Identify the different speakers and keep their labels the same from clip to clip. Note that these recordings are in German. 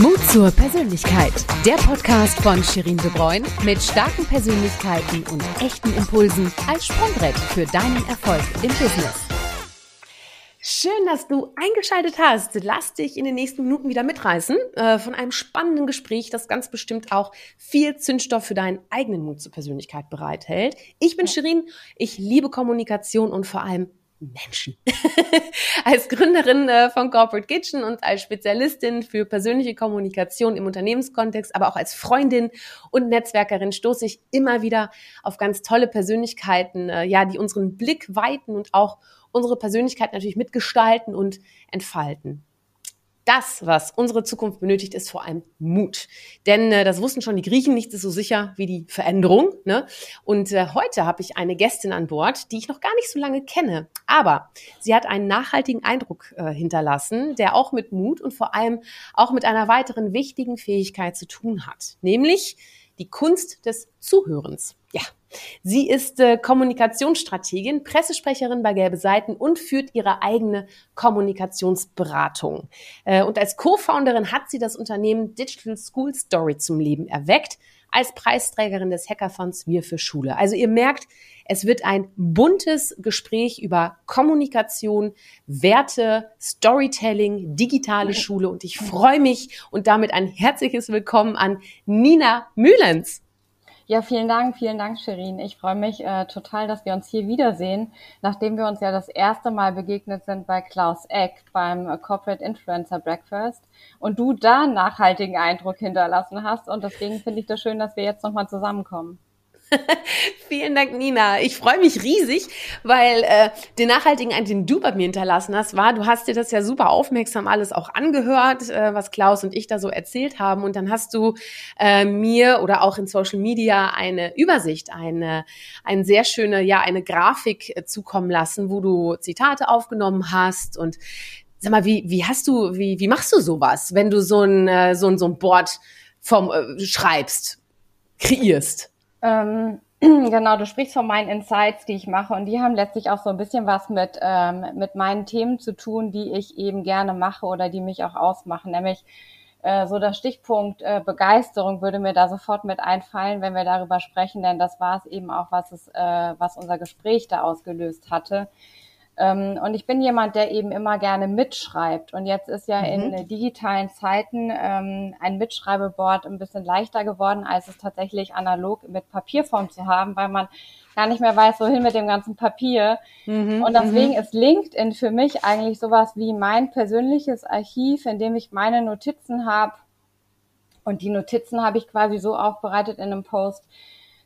Speaker 1: Mut zur Persönlichkeit. Der Podcast von Shirin De Bruyne mit starken Persönlichkeiten und echten Impulsen als Sprungbrett für deinen Erfolg im Business.
Speaker 2: Schön, dass du eingeschaltet hast. Lass dich in den nächsten Minuten wieder mitreißen äh, von einem spannenden Gespräch, das ganz bestimmt auch viel Zündstoff für deinen eigenen Mut zur Persönlichkeit bereithält. Ich bin Shirin, ich liebe Kommunikation und vor allem Menschen. als Gründerin äh, von Corporate Kitchen und als Spezialistin für persönliche Kommunikation im Unternehmenskontext, aber auch als Freundin und Netzwerkerin stoße ich immer wieder auf ganz tolle Persönlichkeiten, äh, ja, die unseren Blick weiten und auch unsere Persönlichkeit natürlich mitgestalten und entfalten das, was unsere Zukunft benötigt, ist vor allem Mut. Denn äh, das wussten schon die Griechen, nichts ist so sicher wie die Veränderung. Ne? Und äh, heute habe ich eine Gästin an Bord, die ich noch gar nicht so lange kenne. Aber sie hat einen nachhaltigen Eindruck äh, hinterlassen, der auch mit Mut und vor allem auch mit einer weiteren wichtigen Fähigkeit zu tun hat. Nämlich die Kunst des Zuhörens. Sie ist äh, Kommunikationsstrategin, Pressesprecherin bei Gelbe Seiten und führt ihre eigene Kommunikationsberatung. Äh, und als Co-Founderin hat sie das Unternehmen Digital School Story zum Leben erweckt, als Preisträgerin des Hackathons Wir für Schule. Also ihr merkt, es wird ein buntes Gespräch über Kommunikation, Werte, Storytelling, digitale Schule und ich freue mich und damit ein herzliches Willkommen an Nina Mühlens.
Speaker 3: Ja, vielen Dank, vielen Dank, Shirin. Ich freue mich äh, total, dass wir uns hier wiedersehen, nachdem wir uns ja das erste Mal begegnet sind bei Klaus Eck beim äh, Corporate Influencer Breakfast und du da nachhaltigen Eindruck hinterlassen hast. Und deswegen finde ich das schön, dass wir jetzt nochmal zusammenkommen.
Speaker 2: Vielen Dank, Nina. Ich freue mich riesig, weil äh, den nachhaltigen Eindruck, den du bei mir hinterlassen hast, war, du hast dir das ja super aufmerksam alles auch angehört, äh, was Klaus und ich da so erzählt haben. Und dann hast du äh, mir oder auch in Social Media eine Übersicht, eine, eine sehr schöne, ja, eine Grafik äh, zukommen lassen, wo du Zitate aufgenommen hast und Sag mal, wie, wie hast du, wie, wie machst du sowas, wenn du so ein, äh, so ein, so ein Board vom, äh, schreibst, kreierst?
Speaker 3: Ähm, genau, du sprichst von meinen Insights, die ich mache. Und die haben letztlich auch so ein bisschen was mit, ähm, mit meinen Themen zu tun, die ich eben gerne mache oder die mich auch ausmachen, nämlich äh, so der Stichpunkt äh, Begeisterung würde mir da sofort mit einfallen, wenn wir darüber sprechen, denn das war es eben auch, was es, äh, was unser Gespräch da ausgelöst hatte. Ähm, und ich bin jemand, der eben immer gerne mitschreibt. Und jetzt ist ja mhm. in digitalen Zeiten ähm, ein Mitschreibeboard ein bisschen leichter geworden, als es tatsächlich analog mit Papierform zu haben, weil man gar nicht mehr weiß, wohin mit dem ganzen Papier. Mhm, und deswegen mhm. ist LinkedIn für mich eigentlich sowas wie mein persönliches Archiv, in dem ich meine Notizen habe. Und die Notizen habe ich quasi so aufbereitet in einem Post,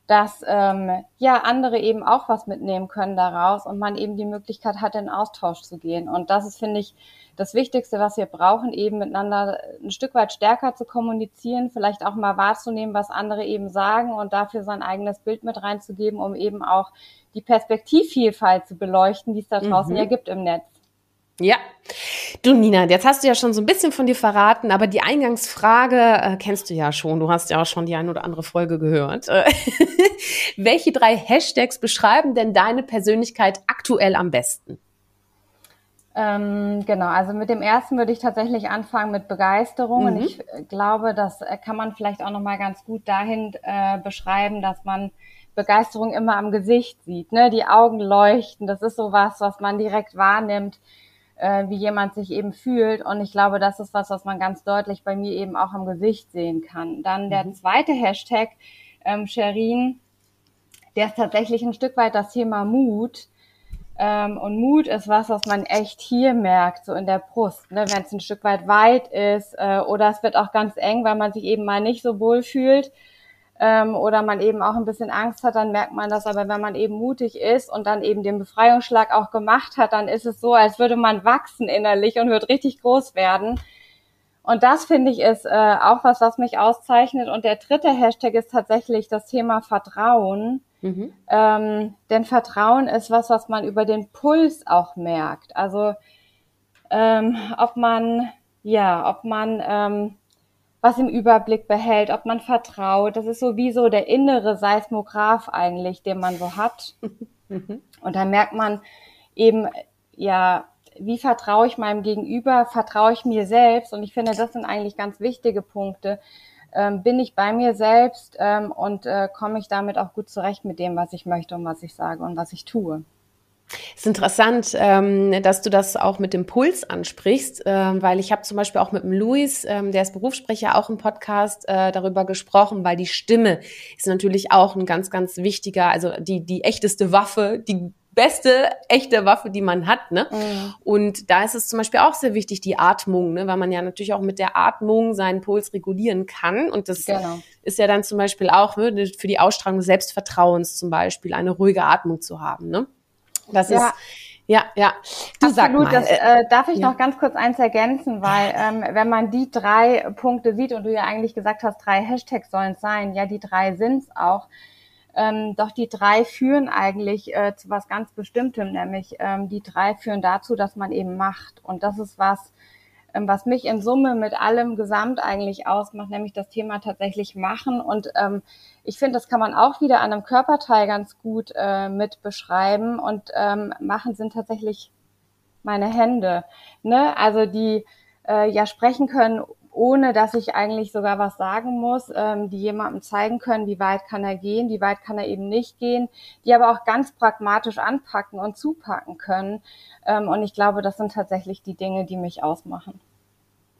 Speaker 3: dass ähm, ja andere eben auch was mitnehmen können daraus und man eben die Möglichkeit hat, in Austausch zu gehen. Und das ist, finde ich, das Wichtigste, was wir brauchen, eben miteinander ein Stück weit stärker zu kommunizieren, vielleicht auch mal wahrzunehmen, was andere eben sagen und dafür sein eigenes Bild mit reinzugeben, um eben auch die Perspektivvielfalt zu beleuchten, die es da draußen mhm. ja gibt im Netz.
Speaker 2: Ja. Du, Nina, jetzt hast du ja schon so ein bisschen von dir verraten, aber die Eingangsfrage äh, kennst du ja schon. Du hast ja auch schon die ein oder andere Folge gehört. Äh, welche drei Hashtags beschreiben denn deine Persönlichkeit aktuell am besten?
Speaker 3: Ähm, genau, also mit dem ersten würde ich tatsächlich anfangen mit Begeisterung. Mhm. Und ich glaube, das äh, kann man vielleicht auch nochmal ganz gut dahin äh, beschreiben, dass man Begeisterung immer am Gesicht sieht. Ne? Die Augen leuchten, das ist so was, was man direkt wahrnimmt äh, wie jemand sich eben fühlt. Und ich glaube, das ist was, was man ganz deutlich bei mir eben auch am Gesicht sehen kann. Dann der mhm. zweite Hashtag, ähm, Sherin, der ist tatsächlich ein Stück weit das Thema Mut. Ähm, und Mut ist was, was man echt hier merkt, so in der Brust, ne? wenn es ein Stück weit weit ist äh, oder es wird auch ganz eng, weil man sich eben mal nicht so wohl fühlt ähm, oder man eben auch ein bisschen Angst hat, dann merkt man das. Aber wenn man eben mutig ist und dann eben den Befreiungsschlag auch gemacht hat, dann ist es so, als würde man wachsen innerlich und wird richtig groß werden. Und das finde ich ist äh, auch was, was mich auszeichnet. Und der dritte Hashtag ist tatsächlich das Thema Vertrauen. Mhm. Ähm, denn Vertrauen ist was, was man über den Puls auch merkt. Also ähm, ob man ja, ob man ähm, was im Überblick behält, ob man vertraut. Das ist sowieso der innere Seismograph eigentlich, den man so hat. Und da merkt man eben, ja, wie vertraue ich meinem Gegenüber, vertraue ich mir selbst? Und ich finde, das sind eigentlich ganz wichtige Punkte. Ähm, bin ich bei mir selbst ähm, und äh, komme ich damit auch gut zurecht mit dem, was ich möchte und was ich sage und was ich tue?
Speaker 2: Es ist interessant, ähm, dass du das auch mit dem Puls ansprichst, ähm, weil ich habe zum Beispiel auch mit dem Luis, ähm, der ist Berufssprecher, auch im Podcast äh, darüber gesprochen, weil die Stimme ist natürlich auch ein ganz, ganz wichtiger, also die, die echteste Waffe, die beste echte Waffe, die man hat. Ne? Mhm. Und da ist es zum Beispiel auch sehr wichtig, die Atmung, ne? weil man ja natürlich auch mit der Atmung seinen Puls regulieren kann. Und das genau. ist ja dann zum Beispiel auch ne, für die Ausstrahlung des Selbstvertrauens zum Beispiel eine ruhige Atmung zu haben. Ne? Das ja. ist ja, ja.
Speaker 3: Du Absolut, sag mal. Das, äh, darf ich ja. noch ganz kurz eins ergänzen, weil ähm, wenn man die drei Punkte sieht und du ja eigentlich gesagt hast, drei Hashtags sollen es sein, ja, die drei sind's auch. Ähm, doch die drei führen eigentlich äh, zu was ganz Bestimmtem, nämlich ähm, die drei führen dazu, dass man eben macht. Und das ist was, was mich in Summe mit allem Gesamt eigentlich ausmacht, nämlich das Thema tatsächlich machen. Und ähm, ich finde, das kann man auch wieder an einem Körperteil ganz gut äh, mit beschreiben. Und ähm, machen sind tatsächlich meine Hände, ne? Also die äh, ja sprechen können, ohne dass ich eigentlich sogar was sagen muss, ähm, die jemandem zeigen können, wie weit kann er gehen, wie weit kann er eben nicht gehen, die aber auch ganz pragmatisch anpacken und zupacken können. Ähm, und ich glaube, das sind tatsächlich die Dinge, die mich ausmachen.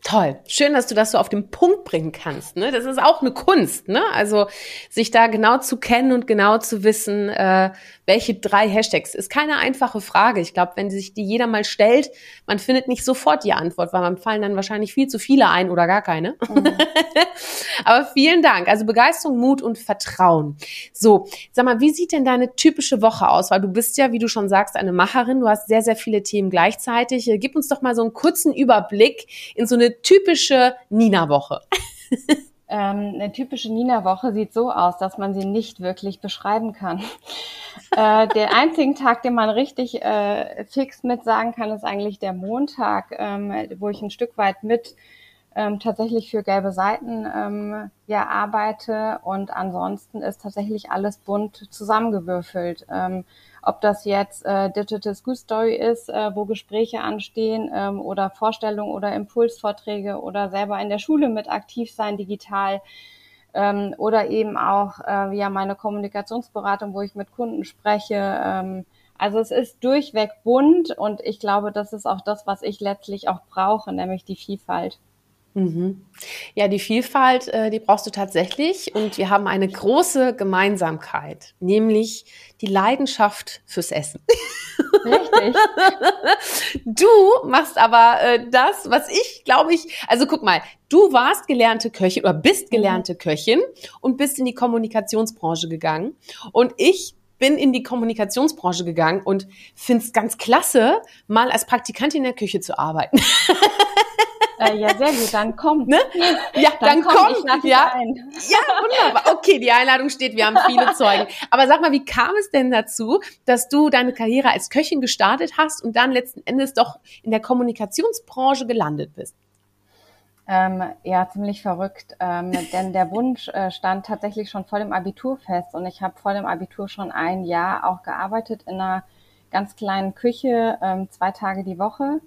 Speaker 2: Toll. Schön, dass du das so auf den Punkt bringen kannst. Ne? Das ist auch eine Kunst. Ne? Also sich da genau zu kennen und genau zu wissen, äh, welche drei Hashtags. Ist keine einfache Frage. Ich glaube, wenn sich die jeder mal stellt, man findet nicht sofort die Antwort, weil man fallen dann wahrscheinlich viel zu viele ein oder gar keine. Mhm. Aber vielen Dank. Also Begeisterung, Mut und Vertrauen. So, sag mal, wie sieht denn deine typische Woche aus? Weil du bist ja, wie du schon sagst, eine Macherin. Du hast sehr, sehr viele Themen gleichzeitig. Gib uns doch mal so einen kurzen Überblick in so eine typische Nina-Woche.
Speaker 3: Ähm, eine typische Nina-Woche sieht so aus, dass man sie nicht wirklich beschreiben kann. äh, der einzige Tag, den man richtig äh, fix mit sagen kann, ist eigentlich der Montag, ähm, wo ich ein Stück weit mit ähm, tatsächlich für gelbe Seiten ähm, ja arbeite und ansonsten ist tatsächlich alles bunt zusammengewürfelt. Ob das jetzt äh, Digital School Story ist, äh, wo Gespräche anstehen ähm, oder Vorstellungen oder Impulsvorträge oder selber in der Schule mit aktiv sein digital ähm, oder eben auch äh, ja meine Kommunikationsberatung, wo ich mit Kunden spreche. Ähm, also es ist durchweg bunt und ich glaube, das ist auch das, was ich letztlich auch brauche, nämlich die Vielfalt.
Speaker 2: Mhm. Ja, die Vielfalt, äh, die brauchst du tatsächlich. Und wir haben eine große Gemeinsamkeit, nämlich die Leidenschaft fürs Essen. Richtig. Du machst aber äh, das, was ich, glaube ich, also guck mal, du warst gelernte Köchin oder bist mhm. gelernte. Köchin und bist in die Kommunikationsbranche gegangen. Und ich bin in die Kommunikationsbranche gegangen und find's ganz klasse, mal als Praktikantin in der Küche zu arbeiten.
Speaker 3: Äh, ja, sehr gut, dann kommt.
Speaker 2: Ne? Ja, dann, dann komm. Ich ja. Ein. ja, wunderbar. Okay, die Einladung steht, wir haben viele Zeugen. Aber sag mal, wie kam es denn dazu, dass du deine Karriere als Köchin gestartet hast und dann letzten Endes doch in der Kommunikationsbranche gelandet bist?
Speaker 3: Ähm, ja, ziemlich verrückt, ähm, denn der Wunsch äh, stand tatsächlich schon vor dem Abitur fest und ich habe vor dem Abitur schon ein Jahr auch gearbeitet in einer ganz kleinen Küche, ähm, zwei Tage die Woche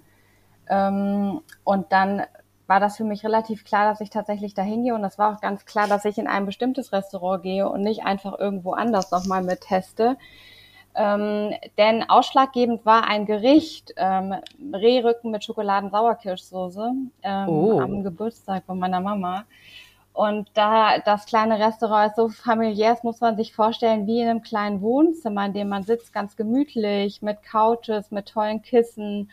Speaker 3: ähm, und dann war das für mich relativ klar, dass ich tatsächlich dahin gehe. Und es war auch ganz klar, dass ich in ein bestimmtes Restaurant gehe und nicht einfach irgendwo anders nochmal mit teste. Ähm, denn ausschlaggebend war ein Gericht, ähm, Rehrücken mit Schokoladen-Sauerkirschsoße ähm, oh. am Geburtstag von meiner Mama. Und da das kleine Restaurant ist so familiär, das muss man sich vorstellen wie in einem kleinen Wohnzimmer, in dem man sitzt, ganz gemütlich, mit Couches, mit tollen Kissen,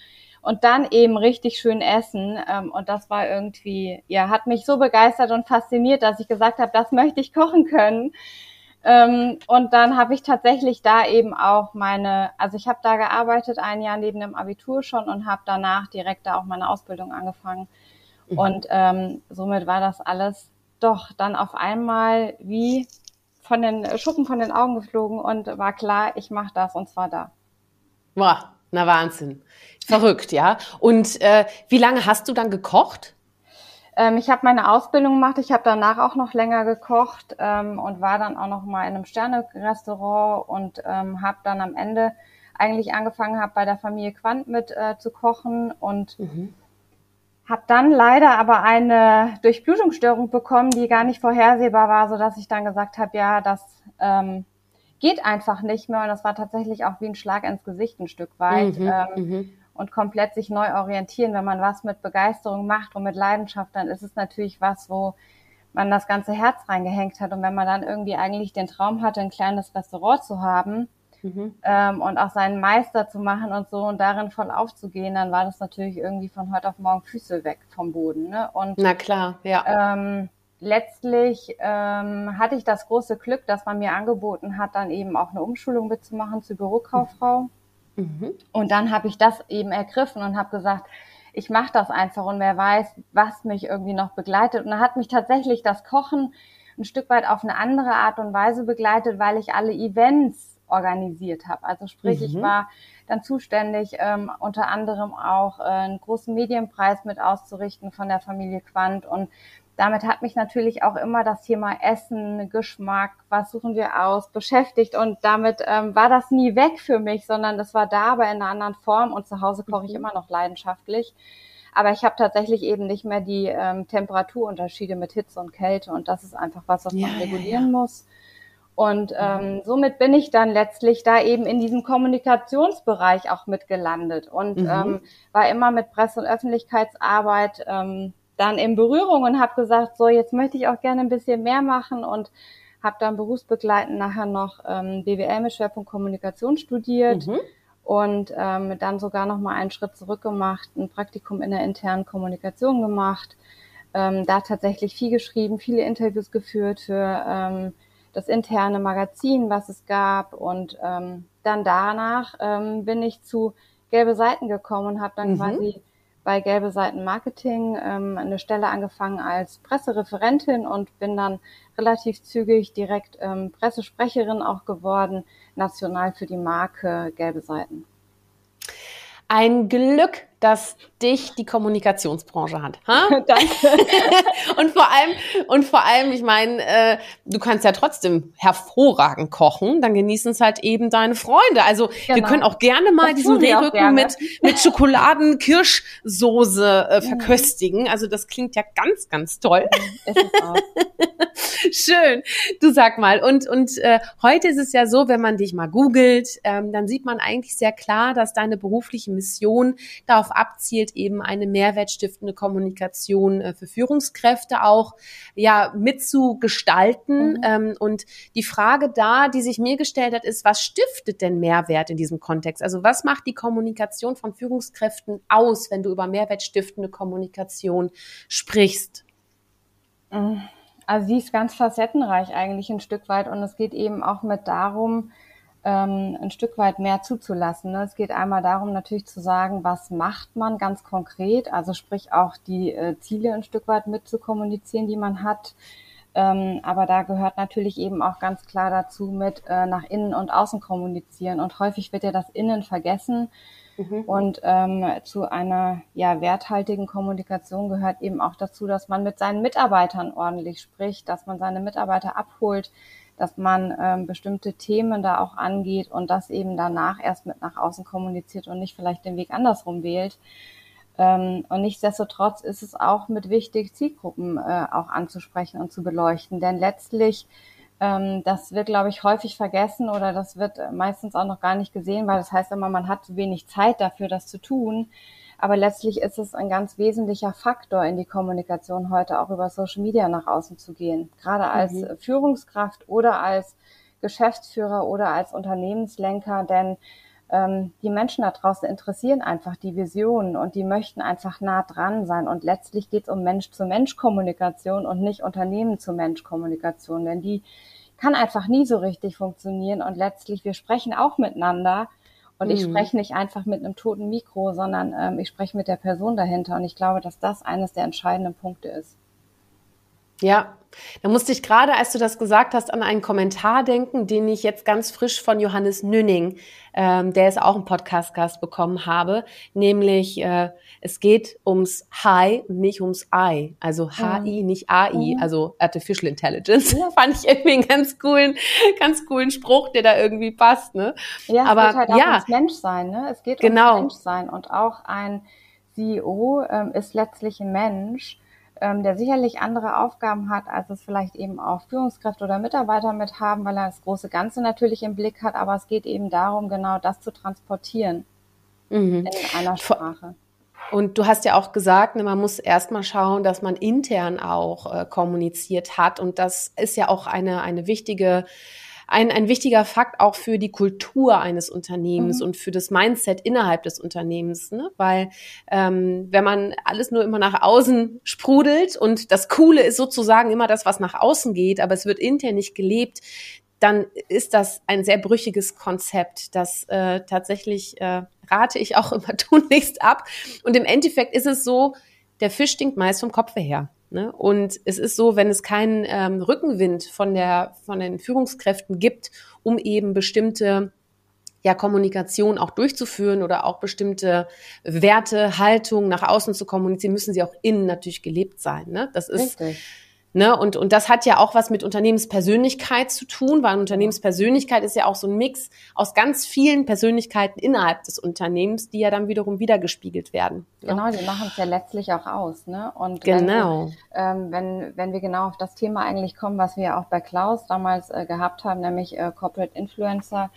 Speaker 3: und dann eben richtig schön essen. Ähm, und das war irgendwie, ja, hat mich so begeistert und fasziniert, dass ich gesagt habe, das möchte ich kochen können. Ähm, und dann habe ich tatsächlich da eben auch meine, also ich habe da gearbeitet ein Jahr neben dem Abitur schon und habe danach direkt da auch meine Ausbildung angefangen. Mhm. Und ähm, somit war das alles doch dann auf einmal wie von den Schuppen von den Augen geflogen und war klar, ich mache das und zwar da.
Speaker 2: Boah, na Wahnsinn. Verrückt, ja. Und äh, wie lange hast du dann gekocht?
Speaker 3: Ähm, ich habe meine Ausbildung gemacht. Ich habe danach auch noch länger gekocht ähm, und war dann auch noch mal in einem Sterne-Restaurant und ähm, habe dann am Ende eigentlich angefangen habe, bei der Familie Quandt mit äh, zu kochen und mhm. habe dann leider aber eine Durchblutungsstörung bekommen, die gar nicht vorhersehbar war, so dass ich dann gesagt habe, ja, das ähm, geht einfach nicht mehr und das war tatsächlich auch wie ein Schlag ins Gesicht ein Stück weit. Mhm, ähm, mhm. und komplett sich neu orientieren. Wenn man was mit Begeisterung macht und mit Leidenschaft, dann ist es natürlich was, wo man das ganze Herz reingehängt hat. Und wenn man dann irgendwie eigentlich den Traum hatte, ein kleines Restaurant zu haben, Mhm. Ähm, und auch seinen Meister zu machen und so und darin voll aufzugehen, dann war das natürlich irgendwie von heute auf morgen Füße weg vom Boden. Ne? Und,
Speaker 2: Na klar, ja.
Speaker 3: Ähm, letztlich ähm, hatte ich das große Glück, dass man mir angeboten hat, dann eben auch eine Umschulung mitzumachen zur Bürokauffrau. Mhm. Und dann habe ich das eben ergriffen und habe gesagt, ich mache das einfach und wer weiß, was mich irgendwie noch begleitet. Und da hat mich tatsächlich das Kochen ein Stück weit auf eine andere Art und Weise begleitet, weil ich alle Events organisiert habe. Also sprich, mhm. ich war dann zuständig, ähm, unter anderem auch äh, einen großen Medienpreis mit auszurichten von der Familie Quandt und damit hat mich natürlich auch immer das Thema Essen, Geschmack, was suchen wir aus, beschäftigt und damit ähm, war das nie weg für mich, sondern das war da, aber in einer anderen Form und zu Hause koche ich mhm. immer noch leidenschaftlich. Aber ich habe tatsächlich eben nicht mehr die ähm, Temperaturunterschiede mit Hitze und Kälte und das ist einfach was, was ja, man regulieren ja, ja. muss. Und ähm, somit bin ich dann letztlich da eben in diesem Kommunikationsbereich auch mitgelandet und mhm. ähm, war immer mit Presse- und Öffentlichkeitsarbeit ähm, dann in Berührung und habe gesagt, so jetzt möchte ich auch gerne ein bisschen mehr machen und habe dann berufsbegleitend nachher noch ähm, BWL mit Schwerpunkt Kommunikation studiert mhm. und ähm, dann sogar noch mal einen Schritt zurück gemacht, ein Praktikum in der internen Kommunikation gemacht, ähm, da tatsächlich viel geschrieben, viele Interviews geführt für ähm, das interne Magazin, was es gab. Und ähm, dann danach ähm, bin ich zu Gelbe Seiten gekommen und habe dann mhm. quasi bei Gelbe Seiten Marketing ähm, eine Stelle angefangen als Pressereferentin und bin dann relativ zügig direkt ähm, Pressesprecherin auch geworden, national für die Marke Gelbe Seiten.
Speaker 2: Ein Glück, dass dich die Kommunikationsbranche hat. Ha?
Speaker 3: Danke.
Speaker 2: und vor allem, und vor allem, ich meine, äh, du kannst ja trotzdem hervorragend kochen, dann genießen es halt eben deine Freunde. Also genau. wir können auch gerne mal das diesen Rehrücken mit, mit Schokoladen-Kirschsoße äh, mhm. verköstigen. Also das klingt ja ganz, ganz toll. Mhm, Schön. Du sag mal, und, und äh, heute ist es ja so, wenn man dich mal googelt, ähm, dann sieht man eigentlich sehr klar, dass deine berufliche Mission darauf darauf abzielt, eben eine mehrwertstiftende Kommunikation äh, für Führungskräfte auch ja mitzugestalten. Mhm. Ähm, und die Frage da, die sich mir gestellt hat, ist, was stiftet denn Mehrwert in diesem Kontext? Also was macht die Kommunikation von Führungskräften aus, wenn du über mehrwertstiftende Kommunikation sprichst?
Speaker 3: Mhm. Also sie ist ganz facettenreich eigentlich ein Stück weit und es geht eben auch mit darum, ähm, ein Stück weit mehr zuzulassen. Ne? Es geht einmal darum, natürlich zu sagen, was macht man ganz konkret, also sprich auch die äh, Ziele ein Stück weit mit zu kommunizieren, die man hat. Ähm, aber da gehört natürlich eben auch ganz klar dazu mit äh, nach innen und außen kommunizieren. Und häufig wird ja das Innen vergessen. Mhm. Und ähm, zu einer ja, werthaltigen Kommunikation gehört eben auch dazu, dass man mit seinen Mitarbeitern ordentlich spricht, dass man seine Mitarbeiter abholt, dass man ähm, bestimmte Themen da auch angeht und das eben danach erst mit nach außen kommuniziert und nicht vielleicht den Weg andersrum wählt. Ähm, und nichtsdestotrotz ist es auch mit wichtig, Zielgruppen äh, auch anzusprechen und zu beleuchten. Denn letztlich, ähm, das wird, glaube ich, häufig vergessen oder das wird meistens auch noch gar nicht gesehen, weil das heißt immer, man hat zu wenig Zeit dafür, das zu tun. Aber letztlich ist es ein ganz wesentlicher Faktor in die Kommunikation heute, auch über Social Media nach außen zu gehen. Gerade als mhm. Führungskraft oder als Geschäftsführer oder als Unternehmenslenker, denn ähm, die Menschen da draußen interessieren einfach die Visionen und die möchten einfach nah dran sein. Und letztlich geht es um Mensch-zu-Mensch-Kommunikation und nicht Unternehmen-zu-Mensch-Kommunikation, denn die kann einfach nie so richtig funktionieren. Und letztlich, wir sprechen auch miteinander, und mhm. ich spreche nicht einfach mit einem toten Mikro, sondern ähm, ich spreche mit der Person dahinter. Und ich glaube, dass das eines der entscheidenden Punkte ist.
Speaker 2: Ja, da musste ich gerade, als du das gesagt hast, an einen Kommentar denken, den ich jetzt ganz frisch von Johannes Nünning, ähm, der ist auch ein Podcast-Gast bekommen habe, nämlich äh, es geht ums Hi und nicht ums I, also HI, mhm. nicht AI, mhm. also Artificial Intelligence. Ja. Fand ich irgendwie einen ganz coolen, ganz coolen Spruch, der da irgendwie passt, ne?
Speaker 3: Ja, es Aber, geht halt auch ja, ums Menschsein, ne? Es geht genau. ums Menschsein und auch ein CEO ähm, ist letztlich ein Mensch ähm, der sicherlich andere Aufgaben hat, als es vielleicht eben auch Führungskräfte oder Mitarbeiter mit haben, weil er das große Ganze natürlich im Blick hat. Aber es geht eben darum, genau das zu transportieren mhm. in einer Sprache.
Speaker 2: Und du hast ja auch gesagt, ne, man muss erstmal schauen, dass man intern auch äh, kommuniziert hat. Und das ist ja auch eine, eine wichtige ein, ein wichtiger Fakt auch für die Kultur eines Unternehmens mhm. und für das Mindset innerhalb des Unternehmens. Ne? Weil ähm, wenn man alles nur immer nach außen sprudelt und das Coole ist sozusagen immer das, was nach außen geht, aber es wird intern nicht gelebt, dann ist das ein sehr brüchiges Konzept. Das äh, tatsächlich äh, rate ich auch immer tunlichst ab. Und im Endeffekt ist es so, der Fisch stinkt meist vom Kopfe her. Ne? Und es ist so, wenn es keinen ähm, Rückenwind von, der, von den Führungskräften gibt, um eben bestimmte ja, Kommunikation auch durchzuführen oder auch bestimmte Werte, Haltung nach außen zu kommunizieren, müssen sie auch innen natürlich gelebt sein. Ne? Das ist Richtig. Ne? Und, und das hat ja auch was mit Unternehmenspersönlichkeit zu tun, weil Unternehmenspersönlichkeit ist ja auch so ein Mix aus ganz vielen Persönlichkeiten innerhalb des Unternehmens, die ja dann wiederum wiedergespiegelt werden.
Speaker 3: Genau, die machen es ja letztlich auch aus. Ne? Und
Speaker 2: genau.
Speaker 3: Wenn, ähm, wenn, wenn wir genau auf das Thema eigentlich kommen, was wir auch bei Klaus damals äh, gehabt haben, nämlich äh, Corporate Influencer,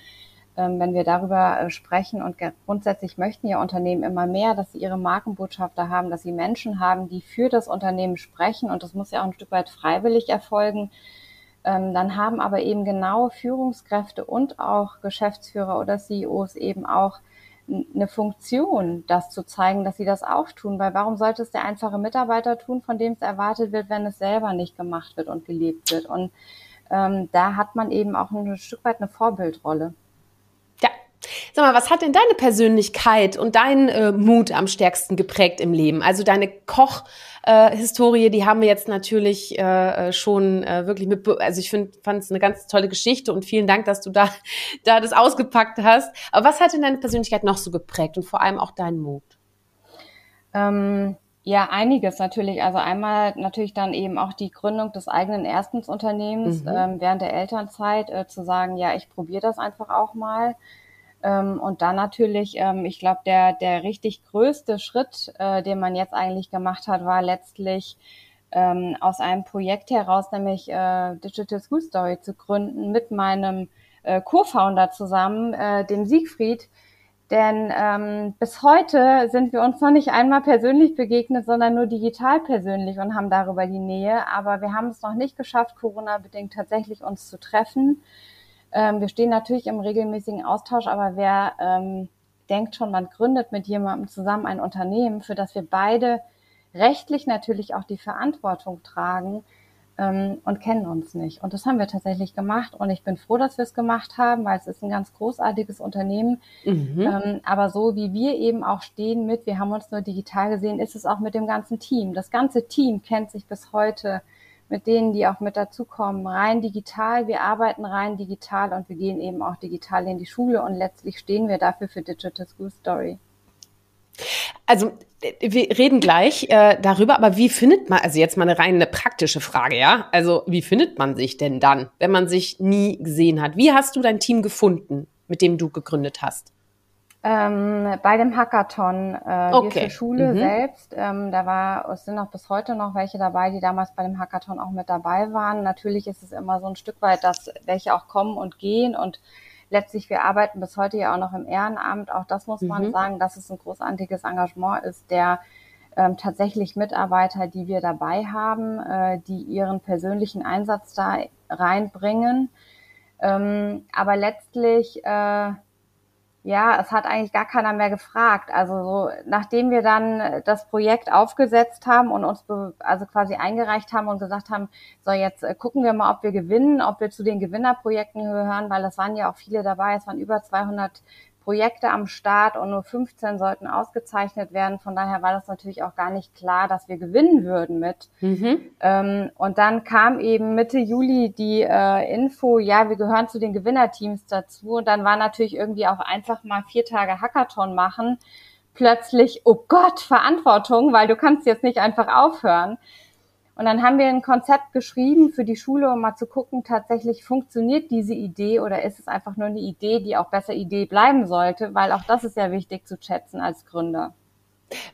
Speaker 3: wenn wir darüber äh, sprechen. Und grundsätzlich möchten ja Unternehmen immer mehr, dass sie ihre Markenbotschafter haben, dass sie Menschen haben, die für das Unternehmen sprechen. Und das muss ja auch ein Stück weit freiwillig erfolgen. Ähm, dann haben aber eben genau Führungskräfte und auch Geschäftsführer oder CEOs eben auch eine Funktion, das zu zeigen, dass sie das auch tun. Weil warum sollte es der einfache Mitarbeiter tun, von dem es erwartet wird, wenn es selber nicht gemacht wird und gelebt wird? Und ähm, da hat man eben auch ein Stück weit eine Vorbildrolle.
Speaker 2: Sag mal, was hat denn deine Persönlichkeit und dein äh, Mut am stärksten geprägt im Leben? Also deine Koch-Historie, äh, die haben wir jetzt natürlich äh, äh schon äh, wirklich mit, also ich finde, fand es eine ganz tolle Geschichte und vielen Dank, dass du da, da das ausgepackt hast. Aber was hat denn deine Persönlichkeit noch so geprägt und vor allem auch deinen Mut?
Speaker 3: Ähm ja, einiges natürlich. Also einmal natürlich dann eben auch die Gründung des eigenen Erstensunternehmens mhm. ähm, während der Elternzeit äh, zu sagen, ja, ich probiere das einfach auch mal. Ähm, und dann natürlich, ähm, ich glaube, der, der richtig größte Schritt, äh, den man jetzt eigentlich gemacht hat, war letztlich ähm, aus einem Projekt heraus, nämlich äh, Digital School Story zu gründen mit meinem äh, Co-Founder zusammen, dem Siegfried. Denn bis heute sind wir uns noch nicht einmal persönlich begegnet, sondern nur digital persönlich und haben darüber die Nähe. Aber wir haben es noch nicht geschafft, Corona-bedingt tatsächlich uns zu treffen. Ähm, wir stehen natürlich im regelmäßigen Austausch, aber wer ähm, denkt schon, man gründet mit jemandem zusammen ein Unternehmen, für das wir beide rechtlich natürlich auch die Verantwortung tragen ähm, und kennen uns nicht. Und das haben wir tatsächlich gemacht und ich bin froh, dass wir es gemacht haben, weil es ist ein ganz großartiges Unternehmen. Mhm. Ähm, aber so wie wir eben auch stehen mit, wir haben uns nur digital gesehen, ist es auch mit dem ganzen Team. Das ganze Team kennt sich bis heute mit denen, die auch mit dazukommen, rein digital. Wir arbeiten rein digital und wir gehen eben auch digital in die Schule und letztlich stehen wir dafür für Digital School Story.
Speaker 2: Also wir reden gleich äh, darüber, aber wie findet man, also jetzt mal eine reine praktische Frage, ja? Also wie findet man sich denn dann, wenn man sich nie gesehen hat? Wie hast du dein Team gefunden, mit dem du gegründet hast?
Speaker 3: Ähm, bei dem Hackathon äh, okay. wir Schule mhm. selbst, ähm, da war, es sind auch bis heute noch welche dabei, die damals bei dem Hackathon auch mit dabei waren. Natürlich ist es immer so ein Stück weit, dass welche auch kommen und gehen und letztlich wir arbeiten bis heute ja auch noch im Ehrenamt. Auch das muss man mhm. sagen, dass es ein großartiges Engagement ist, der ähm, tatsächlich Mitarbeiter, die wir dabei haben, äh, die ihren persönlichen Einsatz da reinbringen. Ähm, aber letztlich äh, ja, es hat eigentlich gar keiner mehr gefragt. Also so, nachdem wir dann das Projekt aufgesetzt haben und uns also quasi eingereicht haben und gesagt haben, so jetzt äh, gucken wir mal, ob wir gewinnen, ob wir zu den Gewinnerprojekten gehören, weil es waren ja auch viele dabei, es waren über 200 Projekte am Start und nur 15 sollten ausgezeichnet werden. Von daher war das natürlich auch gar nicht klar, dass wir gewinnen würden mit. Mhm. Ähm, und dann kam eben Mitte Juli die äh, Info, ja, wir gehören zu den Gewinnerteams dazu. Und dann war natürlich irgendwie auch einfach mal vier Tage Hackathon machen. Plötzlich, oh Gott, Verantwortung, weil du kannst jetzt nicht einfach aufhören. Und dann haben wir ein Konzept geschrieben für die Schule, um mal zu gucken, tatsächlich funktioniert diese Idee oder ist es einfach nur eine Idee, die auch besser Idee bleiben sollte, weil auch das ist ja wichtig zu schätzen als Gründer.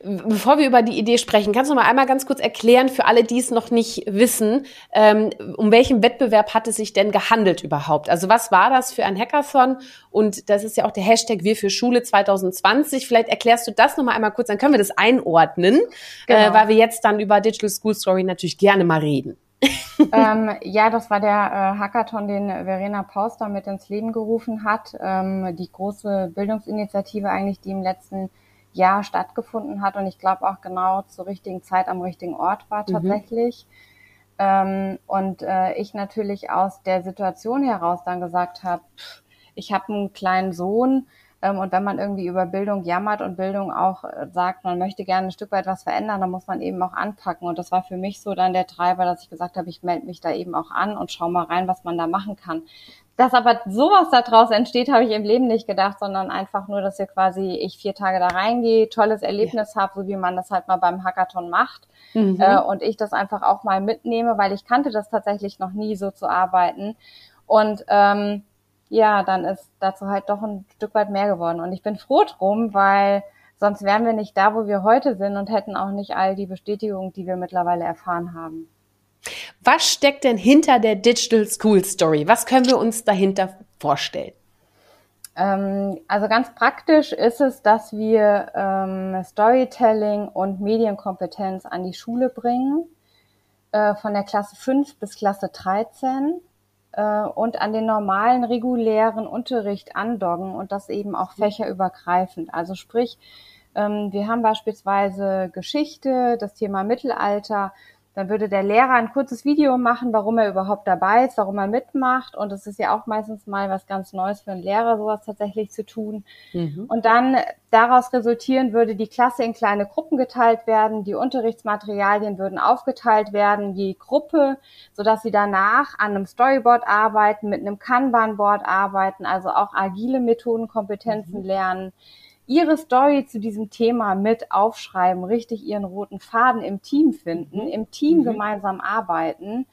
Speaker 2: Bevor wir über die Idee sprechen, kannst du mal einmal ganz kurz erklären für alle, die es noch nicht wissen, ähm, um welchen Wettbewerb hat es sich denn gehandelt überhaupt? Also was war das für ein Hackathon? Und das ist ja auch der Hashtag Wir für Schule 2020. Vielleicht erklärst du das nochmal einmal kurz, dann können wir das einordnen, äh, genau. äh, weil wir jetzt dann über Digital School Story natürlich gerne mal reden.
Speaker 3: ähm, ja, das war der äh, Hackathon, den Verena Pauster mit ins Leben gerufen hat. Ähm, die große Bildungsinitiative eigentlich, die im letzten Jahr stattgefunden hat und ich glaube auch genau zur richtigen Zeit am richtigen Ort war mhm. tatsächlich. Mhm. Ähm, und äh, ich natürlich aus der Situation heraus dann gesagt habe, ich habe einen kleinen Sohn und wenn man irgendwie über Bildung jammert und Bildung auch äh, sagt, man möchte gerne ein Stück weit was verändern, dann muss man eben auch anpacken. Und das war für mich so dann der Treiber, dass ich gesagt habe, ich melde mich da eben auch an und schau mal rein, was man da machen kann. Dass aber sowas daraus entsteht, habe ich im Leben nicht gedacht, sondern einfach nur, dass wir quasi ich vier Tage da reingehe, tolles Erlebnis ja. habe, so wie man das halt mal beim Hackathon macht. Mhm. Äh, und ich das einfach auch mal mitnehme, weil ich kannte das tatsächlich noch nie so zu arbeiten. Und ähm, ja, dann ist dazu halt doch ein Stück weit mehr geworden. Und ich bin froh drum, weil sonst wären wir nicht da, wo wir heute sind und hätten auch nicht all die Bestätigung, die wir mittlerweile erfahren haben.
Speaker 2: Was steckt denn hinter der Digital School Story? Was können wir uns dahinter vorstellen?
Speaker 3: Ähm, also ganz praktisch ist es, dass wir ähm, Storytelling und Medienkompetenz an die Schule bringen, äh, von der Klasse 5 bis Klasse 13 äh, und an den normalen regulären Unterricht andoggen und das eben auch fächerübergreifend. Also sprich, ähm, wir haben beispielsweise Geschichte, das Thema Mittelalter, dann würde der Lehrer ein kurzes Video machen, warum er überhaupt dabei ist, warum er mitmacht. Und es ist ja auch meistens mal was ganz Neues für einen Lehrer, sowas tatsächlich zu tun. Mhm. Und dann daraus resultieren würde die Klasse in kleine Gruppen geteilt werden, die Unterrichtsmaterialien würden aufgeteilt werden, je Gruppe, sodass sie danach an einem Storyboard arbeiten, mit einem Kanban-Board arbeiten, also auch agile Methodenkompetenzen mhm. lernen ihre Story zu diesem Thema mit aufschreiben, richtig ihren roten Faden im Team finden, mhm. im Team mhm. gemeinsam arbeiten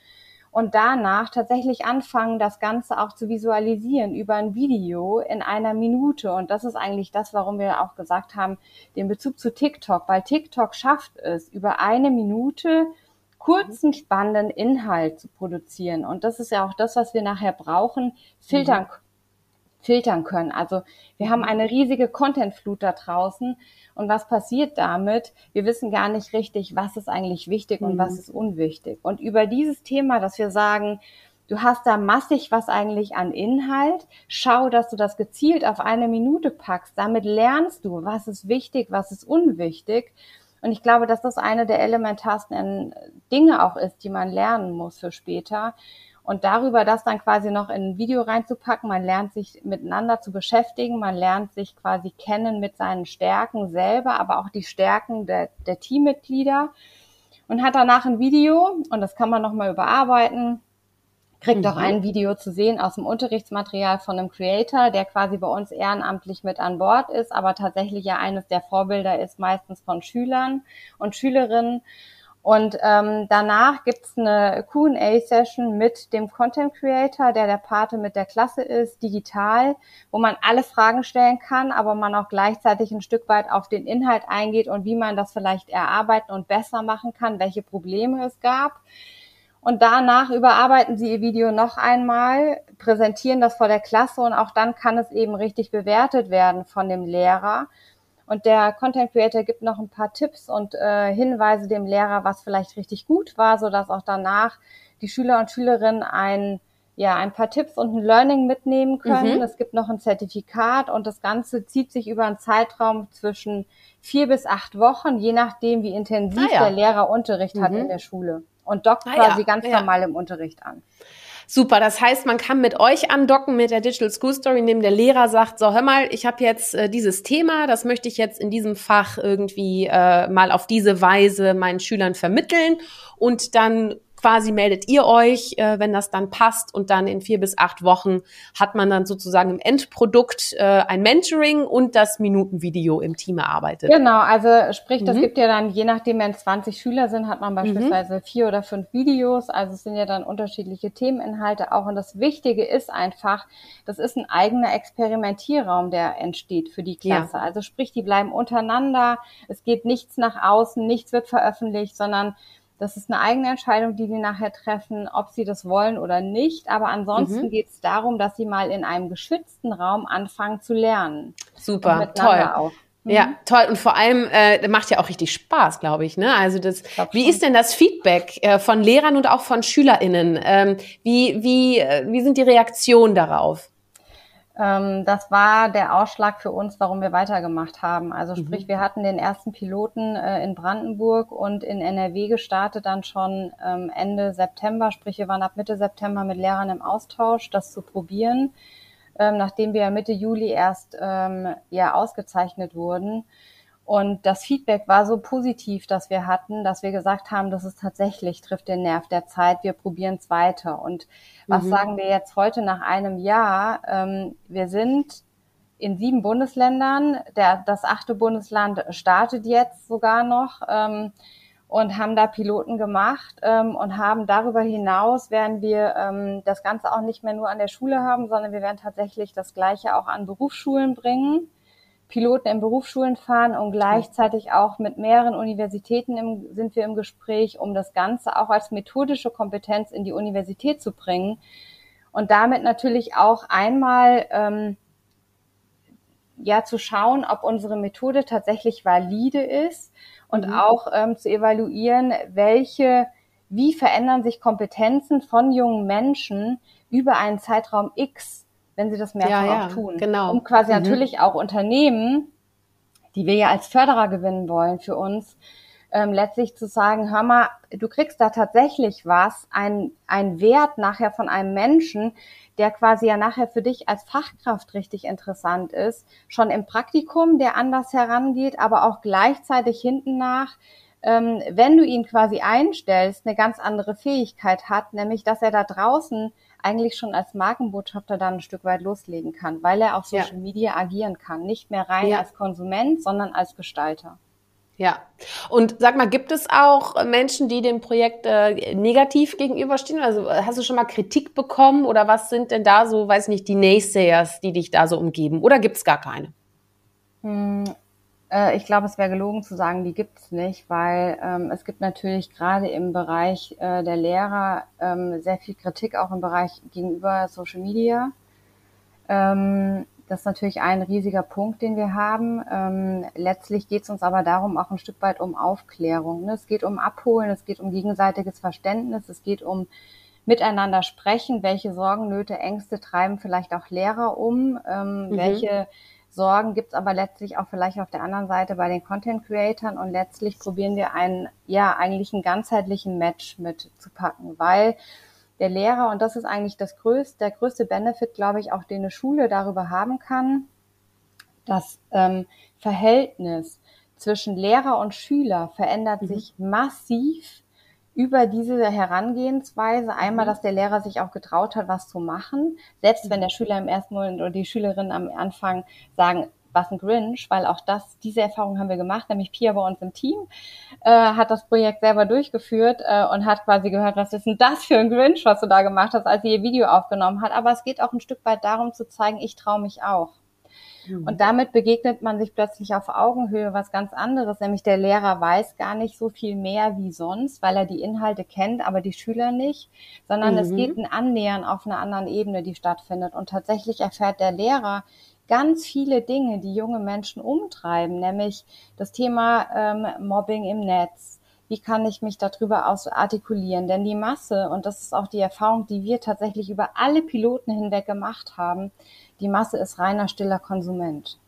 Speaker 3: und danach tatsächlich anfangen, das Ganze auch zu visualisieren über ein Video in einer Minute. Und das ist eigentlich das, warum wir auch gesagt haben, den Bezug zu TikTok, weil TikTok schafft es, über eine Minute kurzen, spannenden Inhalt zu produzieren. Und das ist ja auch das, was wir nachher brauchen, filtern mhm filtern können. Also wir haben eine riesige Contentflut da draußen. Und was passiert damit? Wir wissen gar nicht richtig, was ist eigentlich wichtig und mhm. was ist unwichtig. Und über dieses Thema, dass wir sagen, du hast da massig was eigentlich an Inhalt, schau, dass du das gezielt auf eine Minute packst. Damit lernst du, was ist wichtig, was ist unwichtig. Und ich glaube, dass das eine der elementarsten Dinge auch ist, die man lernen muss für später. Und darüber das dann quasi noch in ein Video reinzupacken, man lernt sich miteinander zu beschäftigen, man lernt sich quasi kennen mit seinen Stärken selber, aber auch die Stärken der, der Teammitglieder und hat danach ein Video und das kann man nochmal überarbeiten, kriegt mhm. auch ein Video zu sehen aus dem Unterrichtsmaterial von einem Creator, der quasi bei uns ehrenamtlich mit an Bord ist, aber tatsächlich ja eines der Vorbilder ist, meistens von Schülern und Schülerinnen. Und ähm, danach gibt's eine QA-Session mit dem Content Creator, der der Pate mit der Klasse ist, digital, wo man alle Fragen stellen kann, aber man auch gleichzeitig ein Stück weit auf den Inhalt eingeht und wie man das vielleicht erarbeiten und besser machen kann, welche Probleme es gab. Und danach überarbeiten sie ihr Video noch einmal, präsentieren das vor der Klasse und auch dann kann es eben richtig bewertet werden von dem Lehrer. Und der Content Creator gibt noch ein paar Tipps und äh, Hinweise dem Lehrer, was vielleicht richtig gut war, so dass auch danach die Schüler und Schülerinnen ein ja, ein paar Tipps und ein Learning mitnehmen können. Mhm. Es gibt noch ein Zertifikat und das Ganze zieht sich über einen Zeitraum zwischen vier bis acht Wochen, je nachdem, wie intensiv ah, ja. der Lehrer Unterricht mhm. hat in der Schule und dockt ah, quasi ja. ganz normal im Unterricht an.
Speaker 2: Super, das heißt, man kann mit euch andocken mit der Digital School Story, indem der Lehrer sagt, so hör mal, ich habe jetzt äh, dieses Thema, das möchte ich jetzt in diesem Fach irgendwie äh, mal auf diese Weise meinen Schülern vermitteln und dann quasi meldet ihr euch, äh, wenn das dann passt und dann in vier bis acht Wochen hat man dann sozusagen im Endprodukt äh, ein Mentoring und das Minutenvideo im Team erarbeitet.
Speaker 3: Genau, also sprich, das mhm. gibt ja dann, je nachdem, wenn 20 Schüler sind, hat man mhm. beispielsweise mhm. vier oder fünf Videos, also es sind ja dann unterschiedliche Themeninhalte auch und das Wichtige ist einfach, das ist ein eigener Experimentierraum, der entsteht für die Klasse. Ja. Also sprich, die bleiben untereinander, es geht nichts nach außen, nichts wird veröffentlicht, sondern das ist eine eigene Entscheidung, die die nachher treffen, ob sie das wollen oder nicht. Aber ansonsten mhm. geht es darum, dass sie mal in einem geschützten Raum anfangen zu lernen.
Speaker 2: Super, toll. Auch. Ja, mhm. toll. Und vor allem äh, macht ja auch richtig Spaß, glaube ich. Ne? Also das, wie ist denn das Feedback äh, von Lehrern und auch von SchülerInnen? Ähm, wie, wie, äh, wie sind die Reaktionen darauf?
Speaker 3: Ähm, das war der Ausschlag für uns, warum wir weitergemacht haben. Also mhm. sprich, wir hatten den ersten Piloten äh, in Brandenburg und in NRW gestartet dann schon ähm, Ende September. Sprich, wir waren ab Mitte September mit Lehrern im Austausch, das zu probieren, ähm, nachdem wir Mitte Juli erst ja ausgezeichnet wurden. Und das Feedback war so positiv, dass wir hatten, dass wir gesagt haben, das ist tatsächlich, trifft den Nerv der Zeit, wir probieren es weiter. Und was mhm. sagen wir jetzt heute nach einem Jahr? Ähm, wir sind in sieben Bundesländern, der, das achte Bundesland startet jetzt sogar noch ähm, und haben da Piloten gemacht ähm, und haben darüber hinaus werden wir ähm, das Ganze auch nicht mehr nur an der Schule haben, sondern wir werden tatsächlich das Gleiche auch an Berufsschulen bringen. Piloten in Berufsschulen fahren und gleichzeitig auch mit mehreren Universitäten im, sind wir im Gespräch, um das Ganze auch als methodische Kompetenz in die Universität zu bringen. Und damit natürlich auch einmal ähm, ja zu schauen, ob unsere Methode tatsächlich valide ist und mhm. auch ähm, zu evaluieren, welche, wie verändern sich Kompetenzen von jungen Menschen über einen Zeitraum X wenn sie das mehrfach ja, ja, auch tun. Genau. Um quasi mhm. natürlich auch Unternehmen, die wir ja als Förderer gewinnen wollen für uns, ähm, letztlich zu sagen, hör mal, du kriegst da tatsächlich was, ein, ein Wert nachher von einem Menschen, der quasi ja nachher für dich als Fachkraft richtig interessant ist, schon im Praktikum, der anders herangeht, aber auch gleichzeitig hinten nach, ähm, wenn du ihn quasi einstellst, eine ganz andere Fähigkeit hat, nämlich dass er da draußen eigentlich schon als Markenbotschafter dann ein Stück weit loslegen kann, weil er auf Social ja. Media agieren kann. Nicht mehr rein ja. als Konsument, sondern als Gestalter.
Speaker 2: Ja. Und sag mal, gibt es auch Menschen, die dem Projekt äh, negativ gegenüberstehen? Also hast du schon mal Kritik bekommen oder was sind denn da so, weiß nicht, die Naysayers, die dich da so umgeben? Oder gibt es gar keine?
Speaker 3: Äh, ich glaube, es wäre gelogen zu sagen, die gibt es nicht, weil ähm, es gibt natürlich gerade im Bereich äh, der Lehrer ähm, sehr viel Kritik, auch im Bereich gegenüber Social Media. Ähm, das ist natürlich ein riesiger Punkt, den wir haben. Ähm, letztlich geht es uns aber darum, auch ein Stück weit um Aufklärung. Ne? Es geht um Abholen, es geht um gegenseitiges Verständnis, es geht um miteinander sprechen, welche Sorgen, Nöte, Ängste treiben vielleicht auch Lehrer um, ähm, mhm. welche Sorgen gibt's aber letztlich auch vielleicht auf der anderen Seite bei den Content Creatern und letztlich probieren wir einen, ja, eigentlich einen ganzheitlichen Match mit zu packen, weil der Lehrer, und das ist eigentlich das größte, der größte Benefit, glaube ich, auch den eine Schule darüber haben kann, das ähm, Verhältnis zwischen Lehrer und Schüler verändert mhm. sich massiv über diese Herangehensweise einmal, mhm. dass der Lehrer sich auch getraut hat, was zu machen, selbst wenn der Schüler im ersten Moment oder die Schülerin am Anfang sagen, was ein Grinch, weil auch das, diese Erfahrung haben wir gemacht, nämlich Pia bei uns im Team äh, hat das Projekt selber durchgeführt äh, und hat quasi gehört, was ist denn das für ein Grinch, was du da gemacht hast, als sie ihr Video aufgenommen hat. Aber es geht auch ein Stück weit darum zu zeigen, ich traue mich auch. Mhm. Und damit begegnet man sich plötzlich auf Augenhöhe was ganz anderes, nämlich der Lehrer weiß gar nicht so viel mehr wie sonst, weil er die Inhalte kennt, aber die Schüler nicht, sondern mhm. es geht ein Annähern auf einer anderen Ebene, die stattfindet. Und tatsächlich erfährt der Lehrer ganz viele Dinge, die junge Menschen umtreiben, nämlich das Thema ähm, Mobbing im Netz. Wie kann ich mich darüber aus artikulieren? Denn die Masse, und das ist auch die Erfahrung, die wir tatsächlich über alle Piloten hinweg gemacht haben, die Masse ist reiner stiller Konsument.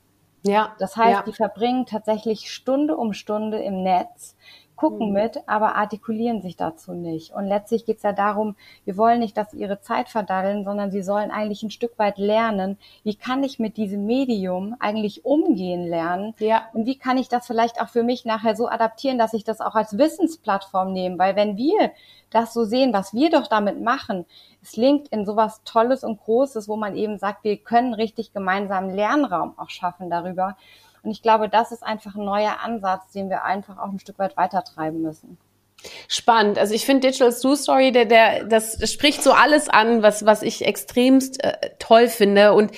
Speaker 3: Ja. Das heißt, ja. die verbringen tatsächlich Stunde um Stunde im Netz, gucken mhm. mit, aber artikulieren sich dazu nicht. Und letztlich geht es ja darum, wir wollen nicht, dass sie ihre Zeit verdaddeln, sondern sie sollen eigentlich ein Stück weit lernen, wie kann ich mit diesem Medium eigentlich umgehen lernen ja. und wie kann ich das vielleicht auch für mich nachher so adaptieren, dass ich das auch als Wissensplattform nehme, weil wenn wir das so sehen, was wir doch damit machen, es linkt in sowas Tolles und Großes, wo man eben sagt, wir können richtig gemeinsam Lernraum auch schaffen darüber. Und ich glaube, das ist einfach ein neuer Ansatz, den wir einfach auch ein Stück weit weitertreiben müssen.
Speaker 2: Spannend. Also ich finde Digital Stew Story, der, der, das spricht so alles an, was, was ich extremst äh, toll finde. Und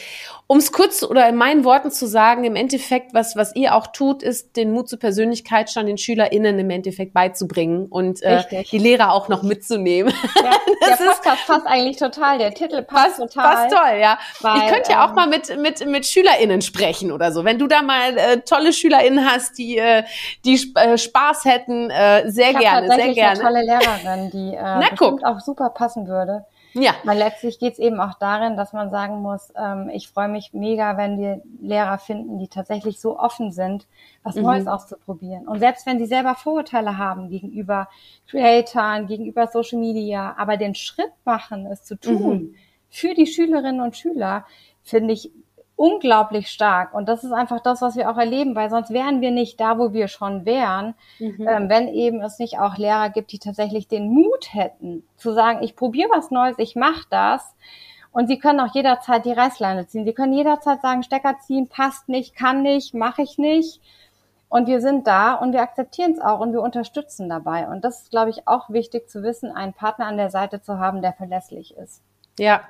Speaker 2: um es kurz oder in meinen Worten zu sagen, im Endeffekt, was, was ihr auch tut, ist, den Mut zur Persönlichkeit schon den SchülerInnen im Endeffekt beizubringen und äh, die Lehrer auch noch mitzunehmen.
Speaker 3: Ja, der Podcast ist, passt eigentlich total, der Titel passt, passt total.
Speaker 2: Passt toll, ja. Weil, ich könnte ja auch ähm, mal mit, mit, mit SchülerInnen sprechen oder so. Wenn du da mal äh, tolle SchülerInnen hast, die, äh, die äh, Spaß hätten, äh, sehr
Speaker 3: ich
Speaker 2: gerne, sehr gerne.
Speaker 3: Eine tolle Lehrerin, die äh, Na, guck. auch super passen würde. Ja. Weil letztlich geht es eben auch darin, dass man sagen muss, ähm, ich freue mich mega, wenn wir Lehrer finden, die tatsächlich so offen sind, was mhm. Neues auszuprobieren. Und selbst wenn sie selber Vorurteile haben gegenüber Creatoren, gegenüber Social Media, aber den Schritt machen, es zu tun, mhm. für die Schülerinnen und Schüler, finde ich unglaublich stark. Und das ist einfach das, was wir auch erleben, weil sonst wären wir nicht da, wo wir schon wären, mhm. ähm, wenn eben es nicht auch Lehrer gibt, die tatsächlich den Mut hätten, zu sagen, ich probiere was Neues, ich mache das. Und sie können auch jederzeit die Reißleine ziehen. Sie können jederzeit sagen, Stecker ziehen, passt nicht, kann nicht, mache ich nicht. Und wir sind da und wir akzeptieren es auch und wir unterstützen dabei. Und das ist, glaube ich, auch wichtig zu wissen, einen Partner an der Seite zu haben, der verlässlich ist.
Speaker 2: Ja.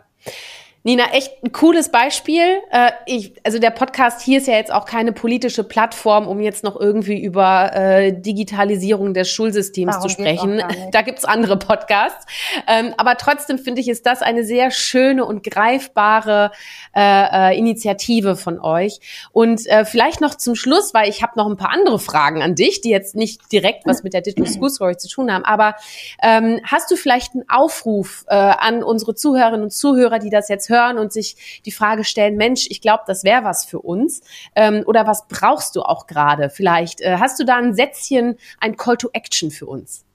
Speaker 2: Nina, echt ein cooles Beispiel. Äh, ich, also der Podcast hier ist ja jetzt auch keine politische Plattform, um jetzt noch irgendwie über äh, Digitalisierung des Schulsystems Darum zu sprechen. Da gibt's andere Podcasts. Ähm, aber trotzdem finde ich, ist das eine sehr schöne und greifbare äh, äh, Initiative von euch. Und äh, vielleicht noch zum Schluss, weil ich habe noch ein paar andere Fragen an dich, die jetzt nicht direkt was mit der Digital School Story zu tun haben. Aber ähm, hast du vielleicht einen Aufruf äh, an unsere Zuhörerinnen und Zuhörer, die das jetzt hören? Hören und sich die Frage stellen, Mensch, ich glaube, das wäre was für uns. Ähm, oder was brauchst du auch gerade? Vielleicht äh, hast du da ein Sätzchen, ein Call to Action für uns?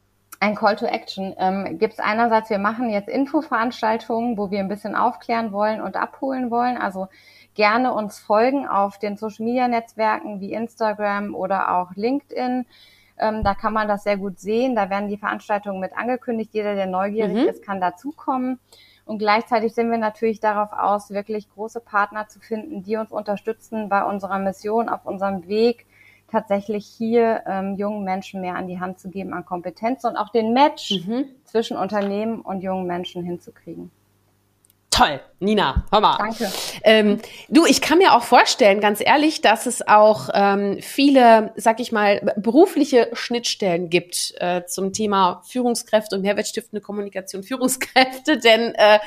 Speaker 3: Ein Call to Action ähm, gibt es einerseits, wir machen jetzt Infoveranstaltungen, wo wir ein bisschen aufklären wollen und abholen wollen. Also gerne uns folgen auf den Social Media Netzwerken wie Instagram oder auch LinkedIn. Ähm, da kann man das sehr gut sehen. Da werden die Veranstaltungen mit angekündigt. Jeder, der neugierig mhm. ist, kann dazukommen. Und gleichzeitig sind wir natürlich darauf aus, wirklich große Partner zu finden, die uns unterstützen bei unserer Mission, auf unserem Weg, tatsächlich hier ähm, jungen Menschen mehr an die Hand zu geben an Kompetenz und auch den Match mhm. zwischen Unternehmen und jungen Menschen hinzukriegen.
Speaker 2: Toll, Nina, hör mal.
Speaker 3: Danke.
Speaker 2: Ähm, du, ich kann mir auch vorstellen, ganz ehrlich, dass es auch ähm, viele, sag ich mal, berufliche Schnittstellen gibt äh, zum Thema Führungskräfte und mehrwertstiftende Kommunikation Führungskräfte, denn äh,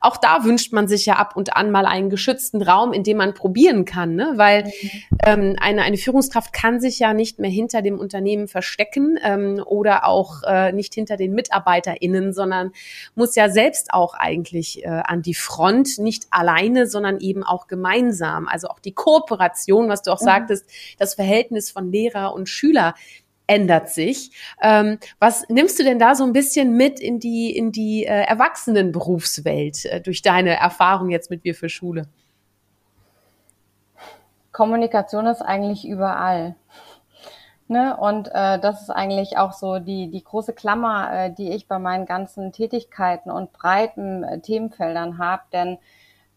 Speaker 2: auch da wünscht man sich ja ab und an mal einen geschützten Raum, in dem man probieren kann, ne? weil mhm. ähm, eine, eine Führungskraft kann sich ja nicht mehr hinter dem Unternehmen verstecken ähm, oder auch äh, nicht hinter den MitarbeiterInnen, sondern muss ja selbst auch eigentlich äh, an die Front, nicht alleine, sondern eben auch gemeinsam. Also auch die Kooperation, was du auch mhm. sagtest, das Verhältnis von Lehrer und Schüler ändert sich. Ähm, was nimmst du denn da so ein bisschen mit in die, in die äh, Erwachsenenberufswelt äh, durch deine Erfahrung jetzt mit Wir für Schule?
Speaker 3: Kommunikation ist eigentlich überall. Ne? Und äh, das ist eigentlich auch so die, die große Klammer, äh, die ich bei meinen ganzen Tätigkeiten und breiten äh, Themenfeldern habe. Denn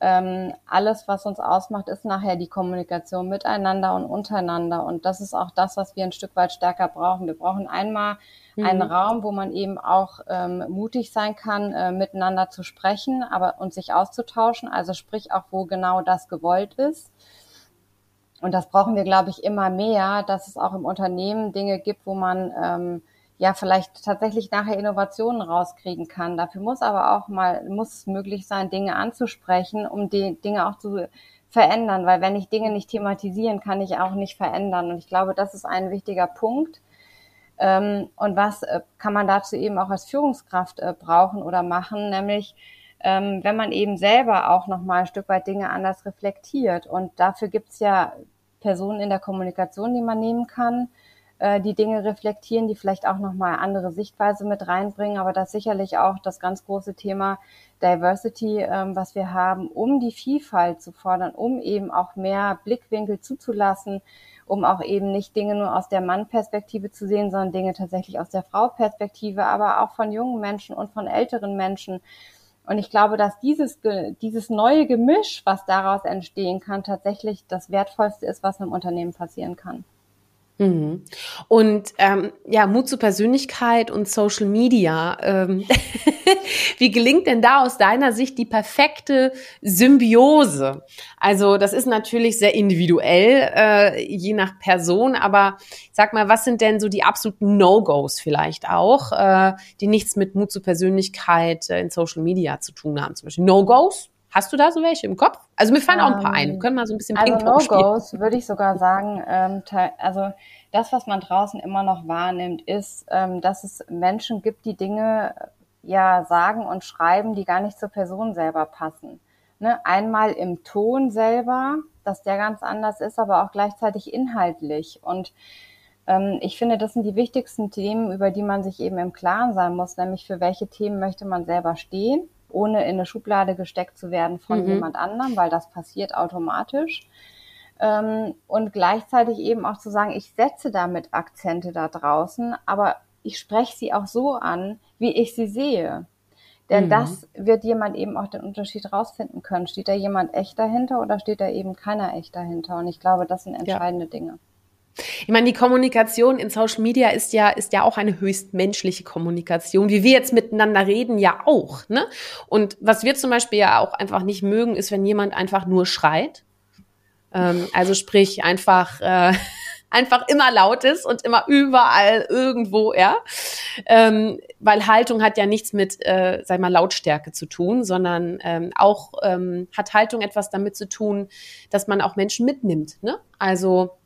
Speaker 3: ähm, alles, was uns ausmacht, ist nachher die Kommunikation miteinander und untereinander. Und das ist auch das, was wir ein Stück weit stärker brauchen. Wir brauchen einmal mhm. einen Raum, wo man eben auch ähm, mutig sein kann, äh, miteinander zu sprechen, aber und sich auszutauschen. Also sprich auch, wo genau das gewollt ist. Und das brauchen wir, glaube ich, immer mehr, dass es auch im Unternehmen Dinge gibt, wo man ähm, ja vielleicht tatsächlich nachher Innovationen rauskriegen kann. Dafür muss aber auch mal, muss es möglich sein, Dinge anzusprechen, um die Dinge auch zu verändern, weil wenn ich Dinge nicht thematisieren, kann ich auch nicht verändern. Und ich glaube, das ist ein wichtiger Punkt. Ähm, und was äh, kann man dazu eben auch als Führungskraft äh, brauchen oder machen, nämlich ähm, wenn man eben selber auch nochmal ein Stück weit Dinge anders reflektiert. Und dafür gibt's ja Personen in der Kommunikation, die man nehmen kann. äh, die Dinge reflektieren, die vielleicht auch nochmal andere Sichtweise mit reinbringen, aber das sicherlich auch das ganz große Thema Diversity, ähm, was wir haben, um die Vielfalt zu fordern, um eben auch mehr Blickwinkel zuzulassen, um auch eben nicht Dinge nur aus der Mann-Perspektive zu sehen, sondern Dinge tatsächlich aus der Frau-Perspektive, aber auch von jungen Menschen und von älteren Menschen. Und ich glaube, dass dieses, dieses neue Gemisch, was daraus entstehen kann, tatsächlich das Wertvollste ist, was einem Unternehmen passieren kann.
Speaker 2: Mhm. Und ähm, ja, Mut zur Persönlichkeit und Social Media. Ähm, wie gelingt denn da aus deiner Sicht die perfekte Symbiose? Also das ist natürlich sehr individuell, äh, je nach Person, aber sag mal, was sind denn so die absoluten No-Gos vielleicht auch, äh, die nichts mit Mut zur Persönlichkeit äh, in Social Media zu tun haben? Zum Beispiel No-Gos? Hast du da so welche im Kopf? Also mir fallen auch ein paar ein. Wir
Speaker 3: ähm,
Speaker 2: können mal so ein bisschen
Speaker 3: Also No-Gos würde ich sogar sagen, ähm, also das, was man draußen immer noch wahrnimmt, ist, ähm, dass es Menschen gibt, die Dinge ja sagen und schreiben, die gar nicht zur Person selber passen. Ne? Einmal im Ton selber, dass der ganz anders ist, aber auch gleichzeitig inhaltlich. Und ähm, ich finde, das sind die wichtigsten Themen, über die man sich eben im Klaren sein muss, nämlich für welche Themen möchte man selber stehen ohne in eine Schublade gesteckt zu werden von mhm. jemand anderem, weil das passiert automatisch. Ähm, und gleichzeitig eben auch zu sagen, ich setze damit Akzente da draußen, aber ich spreche sie auch so an, wie ich sie sehe. Denn mhm. das wird jemand eben auch den Unterschied rausfinden können. Steht da jemand echt dahinter oder steht da eben keiner echt dahinter? Und ich glaube, das sind entscheidende ja. Dinge.
Speaker 2: Ich meine, die Kommunikation in Social Media ist ja, ist ja auch eine höchst menschliche Kommunikation, wie wir jetzt miteinander reden, ja auch. Ne? Und was wir zum Beispiel ja auch einfach nicht mögen, ist, wenn jemand einfach nur schreit. Ähm, also sprich, einfach, äh, einfach immer laut ist und immer überall irgendwo, ja. Ähm, weil Haltung hat ja nichts mit, äh, sag mal, Lautstärke zu tun, sondern ähm, auch ähm, hat Haltung etwas damit zu tun, dass man auch Menschen mitnimmt. Ne? Also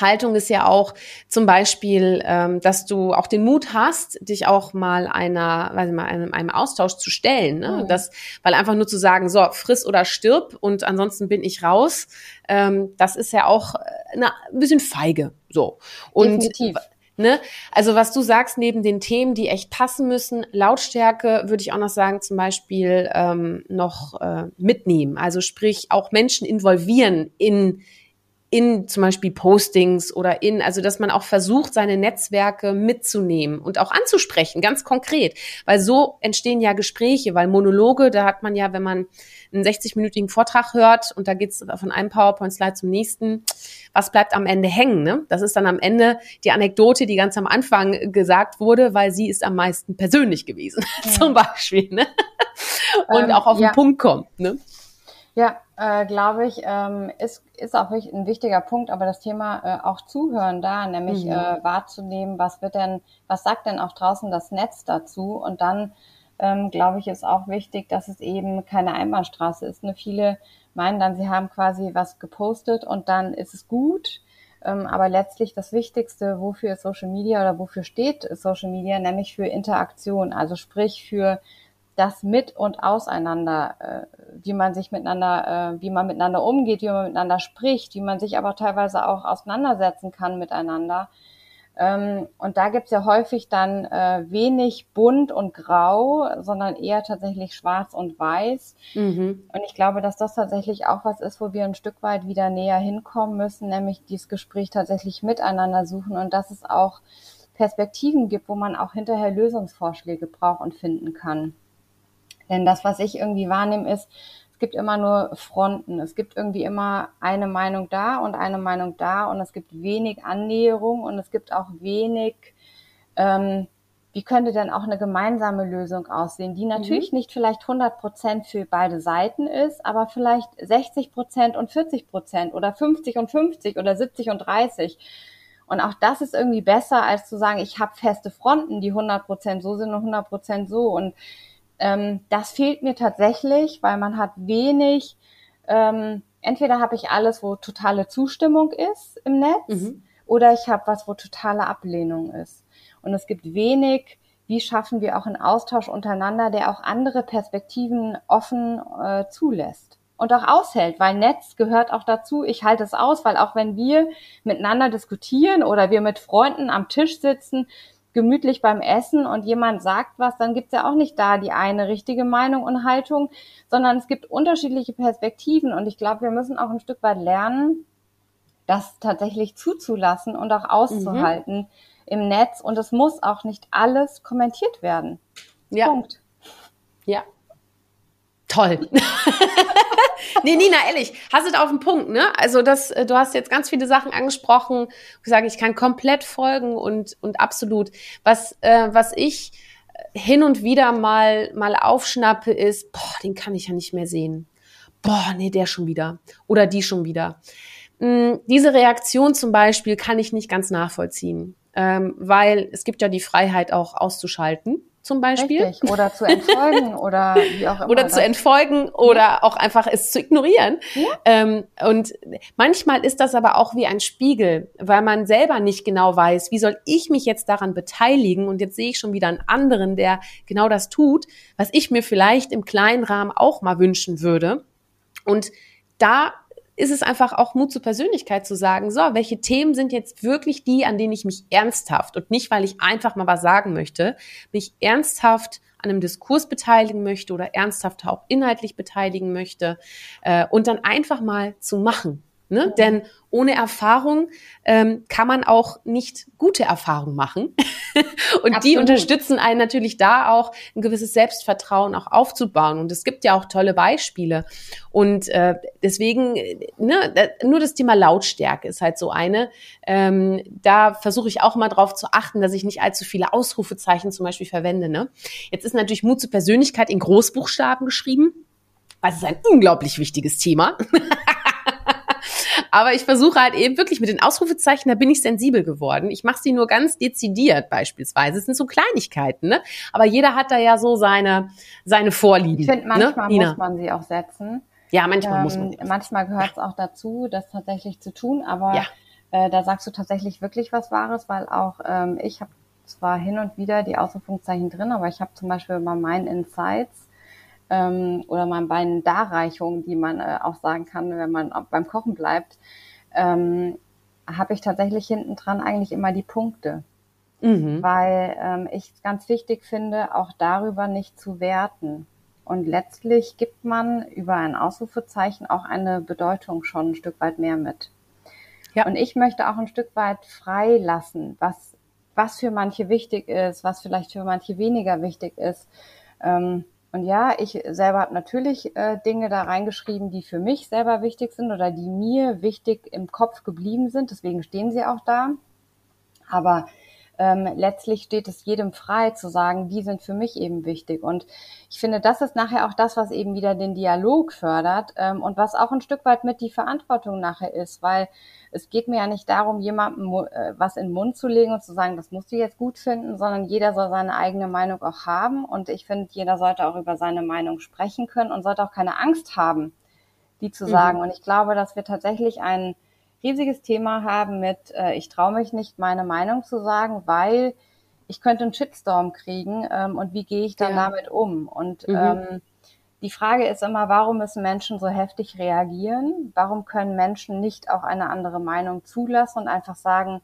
Speaker 2: Haltung ist ja auch zum Beispiel, ähm, dass du auch den Mut hast, dich auch mal einer, weiß ich mal, einem, einem Austausch zu stellen. Ne? Mhm. Das, weil einfach nur zu sagen, so friss oder stirb und ansonsten bin ich raus, ähm, das ist ja auch äh, ein bisschen feige. So und Definitiv. Ne? Also was du sagst, neben den Themen, die echt passen müssen, Lautstärke würde ich auch noch sagen, zum Beispiel ähm, noch äh, mitnehmen. Also sprich auch Menschen involvieren in in zum Beispiel Postings oder in, also dass man auch versucht, seine Netzwerke mitzunehmen und auch anzusprechen, ganz konkret. Weil so entstehen ja Gespräche, weil Monologe, da hat man ja, wenn man einen 60-minütigen Vortrag hört und da geht's von einem PowerPoint-Slide zum nächsten, was bleibt am Ende hängen? Ne? Das ist dann am Ende die Anekdote, die ganz am Anfang gesagt wurde, weil sie ist am meisten persönlich gewesen, ja. zum Beispiel. Ne? Und ähm, auch auf ja. den Punkt kommt. Ne?
Speaker 3: Ja, äh, glaube ich, ähm, ist, ist auch ein wichtiger Punkt, aber das Thema äh, auch Zuhören da, nämlich mhm. äh, wahrzunehmen, was wird denn, was sagt denn auch draußen das Netz dazu? Und dann, ähm, glaube ich, ist auch wichtig, dass es eben keine Einbahnstraße ist. Ne? Viele meinen dann, sie haben quasi was gepostet und dann ist es gut. Ähm, aber letztlich das Wichtigste, wofür ist Social Media oder wofür steht Social Media, nämlich für Interaktion, also sprich für das mit und auseinander, äh, wie man sich miteinander, äh, wie man miteinander umgeht, wie man miteinander spricht, wie man sich aber teilweise auch auseinandersetzen kann miteinander. Ähm, und da gibt's ja häufig dann äh, wenig bunt und grau, sondern eher tatsächlich schwarz und weiß. Mhm. Und ich glaube, dass das tatsächlich auch was ist, wo wir ein Stück weit wieder näher hinkommen müssen, nämlich dieses Gespräch tatsächlich miteinander suchen und dass es auch Perspektiven gibt, wo man auch hinterher Lösungsvorschläge braucht und finden kann. Denn das, was ich irgendwie wahrnehme, ist, es gibt immer nur Fronten. Es gibt irgendwie immer eine Meinung da und eine Meinung da und es gibt wenig Annäherung und es gibt auch wenig, ähm, wie könnte denn auch eine gemeinsame Lösung aussehen, die natürlich mhm. nicht vielleicht 100 Prozent für beide Seiten ist, aber vielleicht 60 Prozent und 40 Prozent oder 50 und 50 oder 70 und 30. Und auch das ist irgendwie besser, als zu sagen, ich habe feste Fronten, die 100 Prozent so sind und 100 Prozent so. Und ähm, das fehlt mir tatsächlich, weil man hat wenig, ähm, entweder habe ich alles, wo totale Zustimmung ist im Netz, mhm. oder ich habe was, wo totale Ablehnung ist. Und es gibt wenig, wie schaffen wir auch einen Austausch untereinander, der auch andere Perspektiven offen äh, zulässt. und auch aushält, weil Netz gehört auch dazu. Ich halte es aus, weil auch wenn wir miteinander diskutieren oder wir mit Freunden am Tisch sitzen, gemütlich beim Essen und jemand sagt was, dann gibt's ja auch nicht da die eine richtige Meinung und Haltung, sondern es gibt unterschiedliche Perspektiven und ich glaube, wir müssen auch ein Stück weit lernen, das tatsächlich zuzulassen und auch auszuhalten mhm. im Netz und es muss auch nicht alles kommentiert werden.
Speaker 2: Ja. Punkt. Ja. Toll. nee, Nina, ehrlich, hast du da auf den Punkt, ne? Also das, äh, du hast jetzt ganz viele Sachen angesprochen, ich sage, ich kann komplett folgen und, und absolut. Was, äh, was ich hin und wieder mal, mal aufschnappe, ist, boah, den kann ich ja nicht mehr sehen. Boah, nee, der schon wieder. Oder die schon wieder. Hm, diese Reaktion zum Beispiel kann ich nicht ganz nachvollziehen, ähm, weil es gibt ja die Freiheit auch auszuschalten zum Beispiel.
Speaker 3: Richtig. Oder zu entfolgen oder wie auch immer.
Speaker 2: Oder zu entfolgen oder ja. auch einfach es zu ignorieren. Ja. Ähm, und manchmal ist das aber auch wie ein Spiegel, weil man selber nicht genau weiß, wie soll ich mich jetzt daran beteiligen? Und jetzt sehe ich schon wieder einen anderen, der genau das tut, was ich mir vielleicht im kleinen Rahmen auch mal wünschen würde. Und da ist es einfach auch Mut zur Persönlichkeit zu sagen, so, welche Themen sind jetzt wirklich die, an denen ich mich ernsthaft und nicht, weil ich einfach mal was sagen möchte, mich ernsthaft an einem Diskurs beteiligen möchte oder ernsthaft auch inhaltlich beteiligen möchte äh, und dann einfach mal zu machen. Ne? Mhm. Denn ohne Erfahrung ähm, kann man auch nicht gute Erfahrungen machen. und Absolut. die unterstützen einen natürlich da auch, ein gewisses Selbstvertrauen auch aufzubauen. Und es gibt ja auch tolle Beispiele. Und äh, deswegen, ne, nur das Thema Lautstärke ist halt so eine. Ähm, da versuche ich auch mal drauf zu achten, dass ich nicht allzu viele Ausrufezeichen zum Beispiel verwende. Ne? Jetzt ist natürlich Mut zur Persönlichkeit in Großbuchstaben geschrieben. Das ist ein unglaublich wichtiges Thema. Aber ich versuche halt eben wirklich mit den Ausrufezeichen, da bin ich sensibel geworden. Ich mache sie nur ganz dezidiert beispielsweise. Es sind so Kleinigkeiten, ne? Aber jeder hat da ja so seine, seine Vorlieben. Ich
Speaker 3: finde,
Speaker 2: ne,
Speaker 3: manchmal ne? muss man sie auch setzen.
Speaker 2: Ja, manchmal ähm, muss man.
Speaker 3: Manchmal gehört es auch dazu, das tatsächlich zu tun, aber ja. äh, da sagst du tatsächlich wirklich was Wahres, weil auch ähm, ich habe zwar hin und wieder die Ausrufungszeichen drin, aber ich habe zum Beispiel bei meinen Insights ähm, oder mal bei den Darreichungen, die man äh, auch sagen kann, wenn man beim Kochen bleibt, ähm, habe ich tatsächlich hinten dran eigentlich immer die Punkte. Mhm. Weil ähm, ich es ganz wichtig finde, auch darüber nicht zu werten. Und letztlich gibt man über ein Ausrufezeichen auch eine Bedeutung schon ein Stück weit mehr mit. Ja. Und ich möchte auch ein Stück weit frei lassen, was, was für manche wichtig ist, was vielleicht für manche weniger wichtig ist. Ähm, und ja, ich selber habe natürlich äh, Dinge da reingeschrieben, die für mich selber wichtig sind oder die mir wichtig im Kopf geblieben sind. Deswegen stehen sie auch da. Aber ähm, letztlich steht es jedem frei zu sagen, die sind für mich eben wichtig. Und ich finde, das ist nachher auch das, was eben wieder den Dialog fördert ähm, und was auch ein Stück weit mit die Verantwortung nachher ist, weil es geht mir ja nicht darum, jemandem äh, was in den Mund zu legen und zu sagen, das musst du jetzt gut finden, sondern jeder soll seine eigene Meinung auch haben. Und ich finde, jeder sollte auch über seine Meinung sprechen können und sollte auch keine Angst haben, die zu mhm. sagen. Und ich glaube, dass wir tatsächlich ein riesiges Thema haben mit, äh, ich traue mich nicht, meine Meinung zu sagen, weil ich könnte einen Shitstorm kriegen ähm, und wie gehe ich dann ja. damit um? Und mhm. ähm, die Frage ist immer, warum müssen Menschen so heftig reagieren? Warum können Menschen nicht auch eine andere Meinung zulassen und einfach sagen,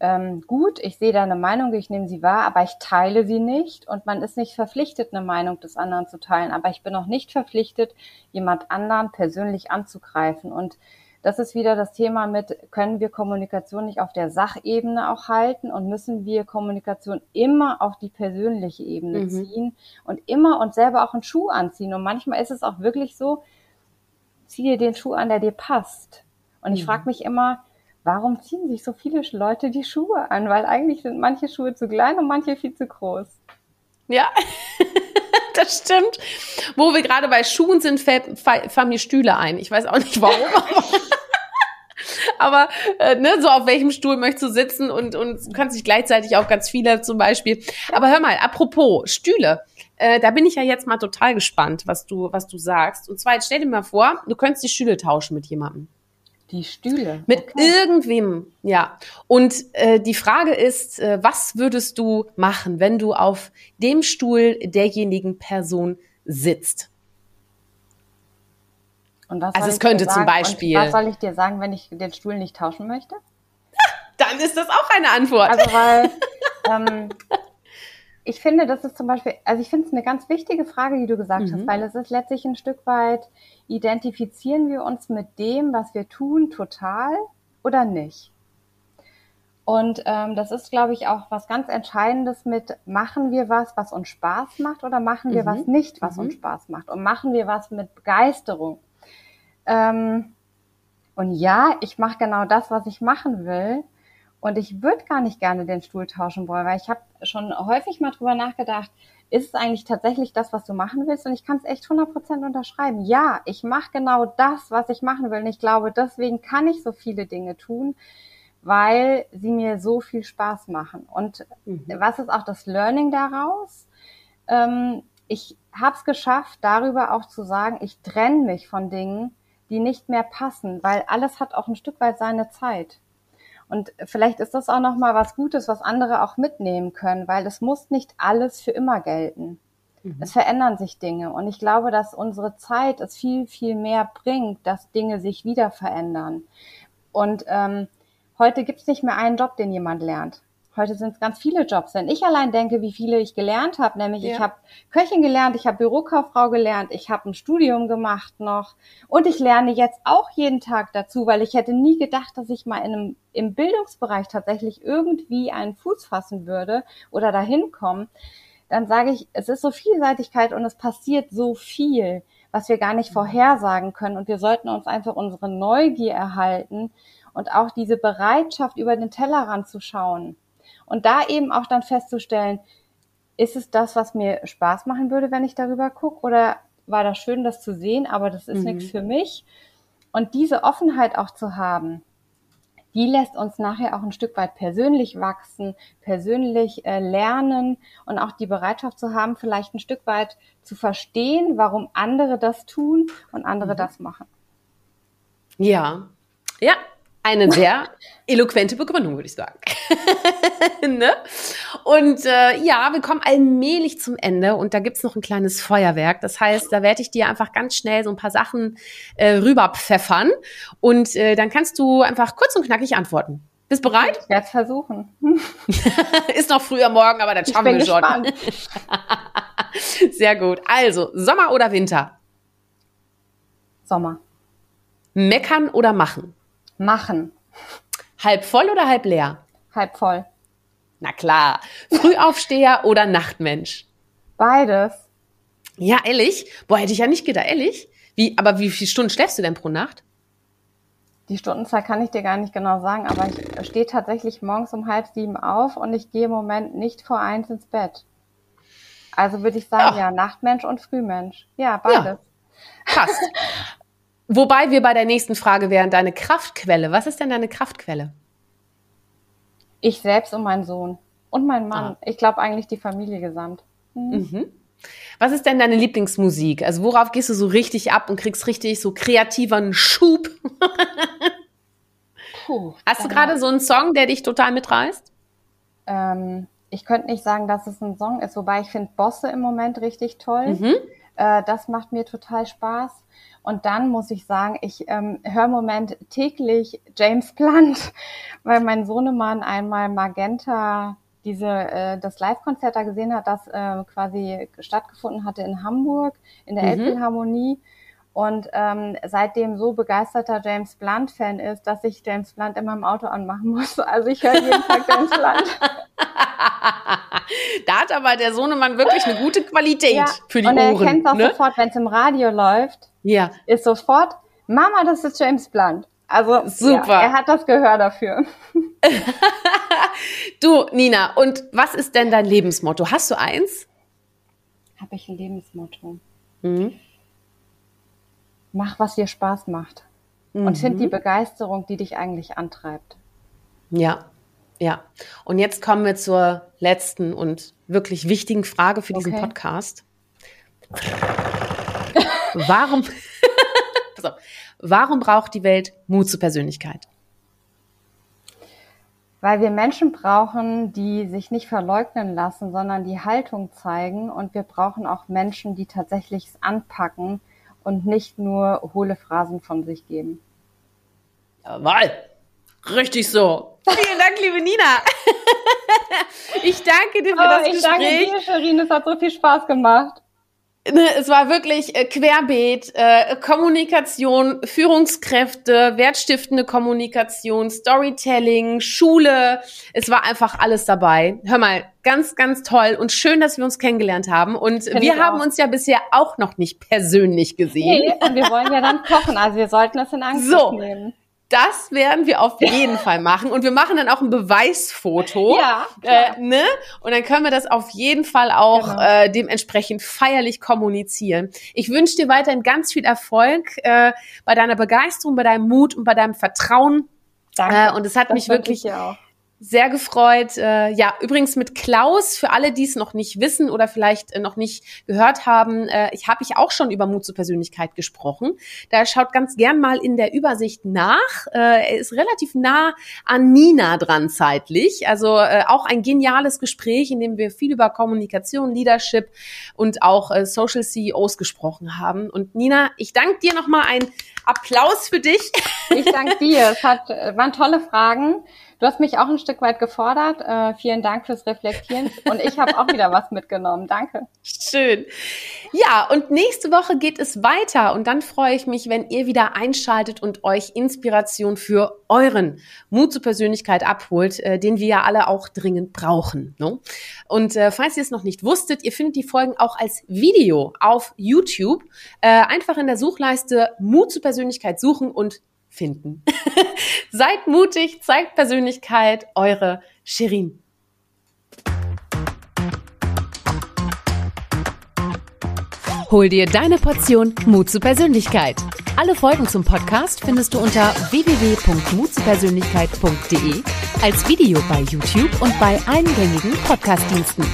Speaker 3: ähm, gut, ich sehe deine Meinung, ich nehme sie wahr, aber ich teile sie nicht und man ist nicht verpflichtet, eine Meinung des anderen zu teilen, aber ich bin auch nicht verpflichtet, jemand anderen persönlich anzugreifen und das ist wieder das Thema mit, können wir Kommunikation nicht auf der Sachebene auch halten und müssen wir Kommunikation immer auf die persönliche Ebene mhm. ziehen und immer uns selber auch einen Schuh anziehen. Und manchmal ist es auch wirklich so, zieh dir den Schuh an, der dir passt. Und ich mhm. frage mich immer, warum ziehen sich so viele Leute die Schuhe an? Weil eigentlich sind manche Schuhe zu klein und manche viel zu groß.
Speaker 2: Ja. das stimmt. Wo wir gerade bei Schuhen sind, fallen mir Stühle ein. Ich weiß auch nicht warum. aber äh, ne, so auf welchem Stuhl möchtest du sitzen und, und du kannst dich gleichzeitig auch ganz viele zum Beispiel. Aber hör mal, apropos Stühle. Äh, da bin ich ja jetzt mal total gespannt, was du, was du sagst. Und zwar, jetzt stell dir mal vor, du könntest die Stühle tauschen mit jemandem.
Speaker 3: Die Stühle.
Speaker 2: Mit okay. irgendwem, ja. Und äh, die Frage ist, äh, was würdest du machen, wenn du auf dem Stuhl derjenigen Person sitzt? Und was also es könnte zum Beispiel.
Speaker 3: Was soll ich dir sagen, wenn ich den Stuhl nicht tauschen möchte?
Speaker 2: Dann ist das auch eine Antwort.
Speaker 3: Also weil ähm, ich finde, das ist zum Beispiel, also ich finde es eine ganz wichtige Frage, die du gesagt mhm. hast, weil es ist letztlich ein Stück weit, identifizieren wir uns mit dem, was wir tun, total oder nicht? Und ähm, das ist, glaube ich, auch was ganz Entscheidendes mit, machen wir was, was uns Spaß macht oder machen wir mhm. was nicht, was mhm. uns Spaß macht? Und machen wir was mit Begeisterung? Ähm, und ja, ich mache genau das, was ich machen will. Und ich würde gar nicht gerne den Stuhl tauschen wollen, weil ich habe schon häufig mal drüber nachgedacht, ist es eigentlich tatsächlich das, was du machen willst? Und ich kann es echt 100% unterschreiben. Ja, ich mache genau das, was ich machen will. Und ich glaube, deswegen kann ich so viele Dinge tun, weil sie mir so viel Spaß machen. Und mhm. was ist auch das Learning daraus? Ähm, ich habe es geschafft, darüber auch zu sagen, ich trenne mich von Dingen, die nicht mehr passen, weil alles hat auch ein Stück weit seine Zeit. Und vielleicht ist das auch nochmal was Gutes, was andere auch mitnehmen können, weil es muss nicht alles für immer gelten. Mhm. Es verändern sich Dinge. Und ich glaube, dass unsere Zeit es viel, viel mehr bringt, dass Dinge sich wieder verändern. Und ähm, heute gibt es nicht mehr einen Job, den jemand lernt. Heute sind es ganz viele Jobs. Wenn ich allein denke, wie viele ich gelernt habe, nämlich ja. ich habe Köchin gelernt, ich habe Bürokauffrau gelernt, ich habe ein Studium gemacht noch und ich lerne jetzt auch jeden Tag dazu, weil ich hätte nie gedacht, dass ich mal in einem, im Bildungsbereich tatsächlich irgendwie einen Fuß fassen würde oder dahin kommen. Dann sage ich, es ist so Vielseitigkeit und es passiert so viel, was wir gar nicht vorhersagen können und wir sollten uns einfach unsere Neugier erhalten und auch diese Bereitschaft, über den Tellerrand zu schauen. Und da eben auch dann festzustellen, ist es das, was mir Spaß machen würde, wenn ich darüber gucke? Oder war das schön, das zu sehen, aber das ist mhm. nichts für mich? Und diese Offenheit auch zu haben, die lässt uns nachher auch ein Stück weit persönlich wachsen, persönlich äh, lernen und auch die Bereitschaft zu haben, vielleicht ein Stück weit zu verstehen, warum andere das tun und andere mhm. das machen.
Speaker 2: Ja, ja, eine sehr eloquente Begründung, würde ich sagen. ne? Und äh, ja, wir kommen allmählich zum Ende und da gibt's noch ein kleines Feuerwerk. Das heißt, da werde ich dir einfach ganz schnell so ein paar Sachen äh, rüberpfeffern und äh, dann kannst du einfach kurz und knackig antworten. Bist bereit?
Speaker 3: Ich werde versuchen.
Speaker 2: Ist noch früher Morgen, aber das schaffen wir schon. Sehr gut. Also, Sommer oder Winter?
Speaker 3: Sommer.
Speaker 2: Meckern oder machen?
Speaker 3: Machen.
Speaker 2: Halb voll oder halb leer?
Speaker 3: Halb voll.
Speaker 2: Na klar. Frühaufsteher oder Nachtmensch?
Speaker 3: Beides.
Speaker 2: Ja, ehrlich? Boah, hätte ich ja nicht gedacht, ehrlich? Wie, aber wie viele Stunden schläfst du denn pro Nacht?
Speaker 3: Die Stundenzahl kann ich dir gar nicht genau sagen, aber ich stehe tatsächlich morgens um halb sieben auf und ich gehe im Moment nicht vor eins ins Bett. Also würde ich sagen, Ach. ja, Nachtmensch und Frühmensch. Ja, beides. Ja,
Speaker 2: passt. Wobei wir bei der nächsten Frage wären, deine Kraftquelle. Was ist denn deine Kraftquelle?
Speaker 3: Ich selbst und mein Sohn. Und mein Mann. Ah. Ich glaube eigentlich die Familie gesamt.
Speaker 2: Mhm. Mhm. Was ist denn deine Lieblingsmusik? Also worauf gehst du so richtig ab und kriegst richtig so kreativen Schub? Puh, Hast du gerade so einen Song, der dich total mitreißt?
Speaker 3: Ähm, ich könnte nicht sagen, dass es ein Song ist, wobei ich finde Bosse im Moment richtig toll. Mhm. Äh, das macht mir total Spaß. Und dann muss ich sagen, ich ähm, höre im Moment täglich James Blunt, weil mein Sohnemann einmal Magenta diese äh, das Live-Konzert da gesehen hat, das äh, quasi stattgefunden hatte in Hamburg in der mhm. Elbphilharmonie und ähm, seitdem so begeisterter James Blunt-Fan ist, dass ich James Blunt immer im Auto anmachen muss. Also ich höre jeden Tag James Blunt.
Speaker 2: da hat aber der Sohnemann wirklich eine gute Qualität ja, für die
Speaker 3: und Ohren. Und er kennt auch ne? sofort, wenn es im Radio läuft, ja. ist sofort, Mama, das ist James Blunt. Also super. Ja, er hat das Gehör dafür.
Speaker 2: du, Nina, und was ist denn dein Lebensmotto? Hast du eins?
Speaker 3: Habe ich ein Lebensmotto? Mhm. Mach, was dir Spaß macht. Mhm. Und find die Begeisterung, die dich eigentlich antreibt.
Speaker 2: Ja, ja. Und jetzt kommen wir zur letzten und wirklich wichtigen Frage für diesen okay. Podcast. Warum, pass warum braucht die Welt Mut zur Persönlichkeit?
Speaker 3: Weil wir Menschen brauchen, die sich nicht verleugnen lassen, sondern die Haltung zeigen. Und wir brauchen auch Menschen, die tatsächlich es anpacken und nicht nur hohle Phrasen von sich geben.
Speaker 2: Jawohl. Richtig so. Vielen Dank, liebe Nina. ich danke dir für
Speaker 3: oh,
Speaker 2: das
Speaker 3: ich
Speaker 2: Gespräch.
Speaker 3: Ich danke dir, Shirin. Es hat so viel Spaß gemacht.
Speaker 2: Ne, es war wirklich äh, querbeet, äh, Kommunikation, Führungskräfte, wertstiftende Kommunikation, Storytelling, Schule. Es war einfach alles dabei. Hör mal, ganz, ganz toll und schön, dass wir uns kennengelernt haben. Und Find wir haben auch. uns ja bisher auch noch nicht persönlich gesehen.
Speaker 3: Nee, und wir wollen ja dann kochen, also wir sollten es in Angriff so. nehmen.
Speaker 2: Das werden wir auf jeden Fall machen. Und wir machen dann auch ein Beweisfoto. Ja. Äh, ne? Und dann können wir das auf jeden Fall auch genau. äh, dementsprechend feierlich kommunizieren. Ich wünsche dir weiterhin ganz viel Erfolg äh, bei deiner Begeisterung, bei deinem Mut und bei deinem Vertrauen. Danke. Äh, und es hat das mich wirklich sehr gefreut. Äh, ja, übrigens mit Klaus, für alle, die es noch nicht wissen oder vielleicht äh, noch nicht gehört haben, äh, ich habe ich auch schon über Mut zur Persönlichkeit gesprochen. Da schaut ganz gern mal in der Übersicht nach. Äh, er ist relativ nah an Nina dran zeitlich. Also äh, auch ein geniales Gespräch, in dem wir viel über Kommunikation, Leadership und auch äh, Social CEOs gesprochen haben. Und Nina, ich danke dir nochmal ein Applaus für dich.
Speaker 3: Ich danke dir. Es hat, waren tolle Fragen. Du hast mich auch ein Stück weit gefordert. Äh, vielen Dank fürs Reflektieren. Und ich habe auch wieder was mitgenommen. Danke.
Speaker 2: Schön. Ja, und nächste Woche geht es weiter. Und dann freue ich mich, wenn ihr wieder einschaltet und euch Inspiration für euren Mut zur Persönlichkeit abholt, äh, den wir ja alle auch dringend brauchen. Ne? Und äh, falls ihr es noch nicht wusstet, ihr findet die Folgen auch als Video auf YouTube. Äh, einfach in der Suchleiste Mut zur Persönlichkeit suchen und finden. Seid mutig, zeigt Persönlichkeit, eure Shirin.
Speaker 1: Hol dir deine Portion Mut zur Persönlichkeit. Alle Folgen zum Podcast findest du unter www.mutzupersönlichkeit.de, als Video bei YouTube und bei allen gängigen Podcastdiensten.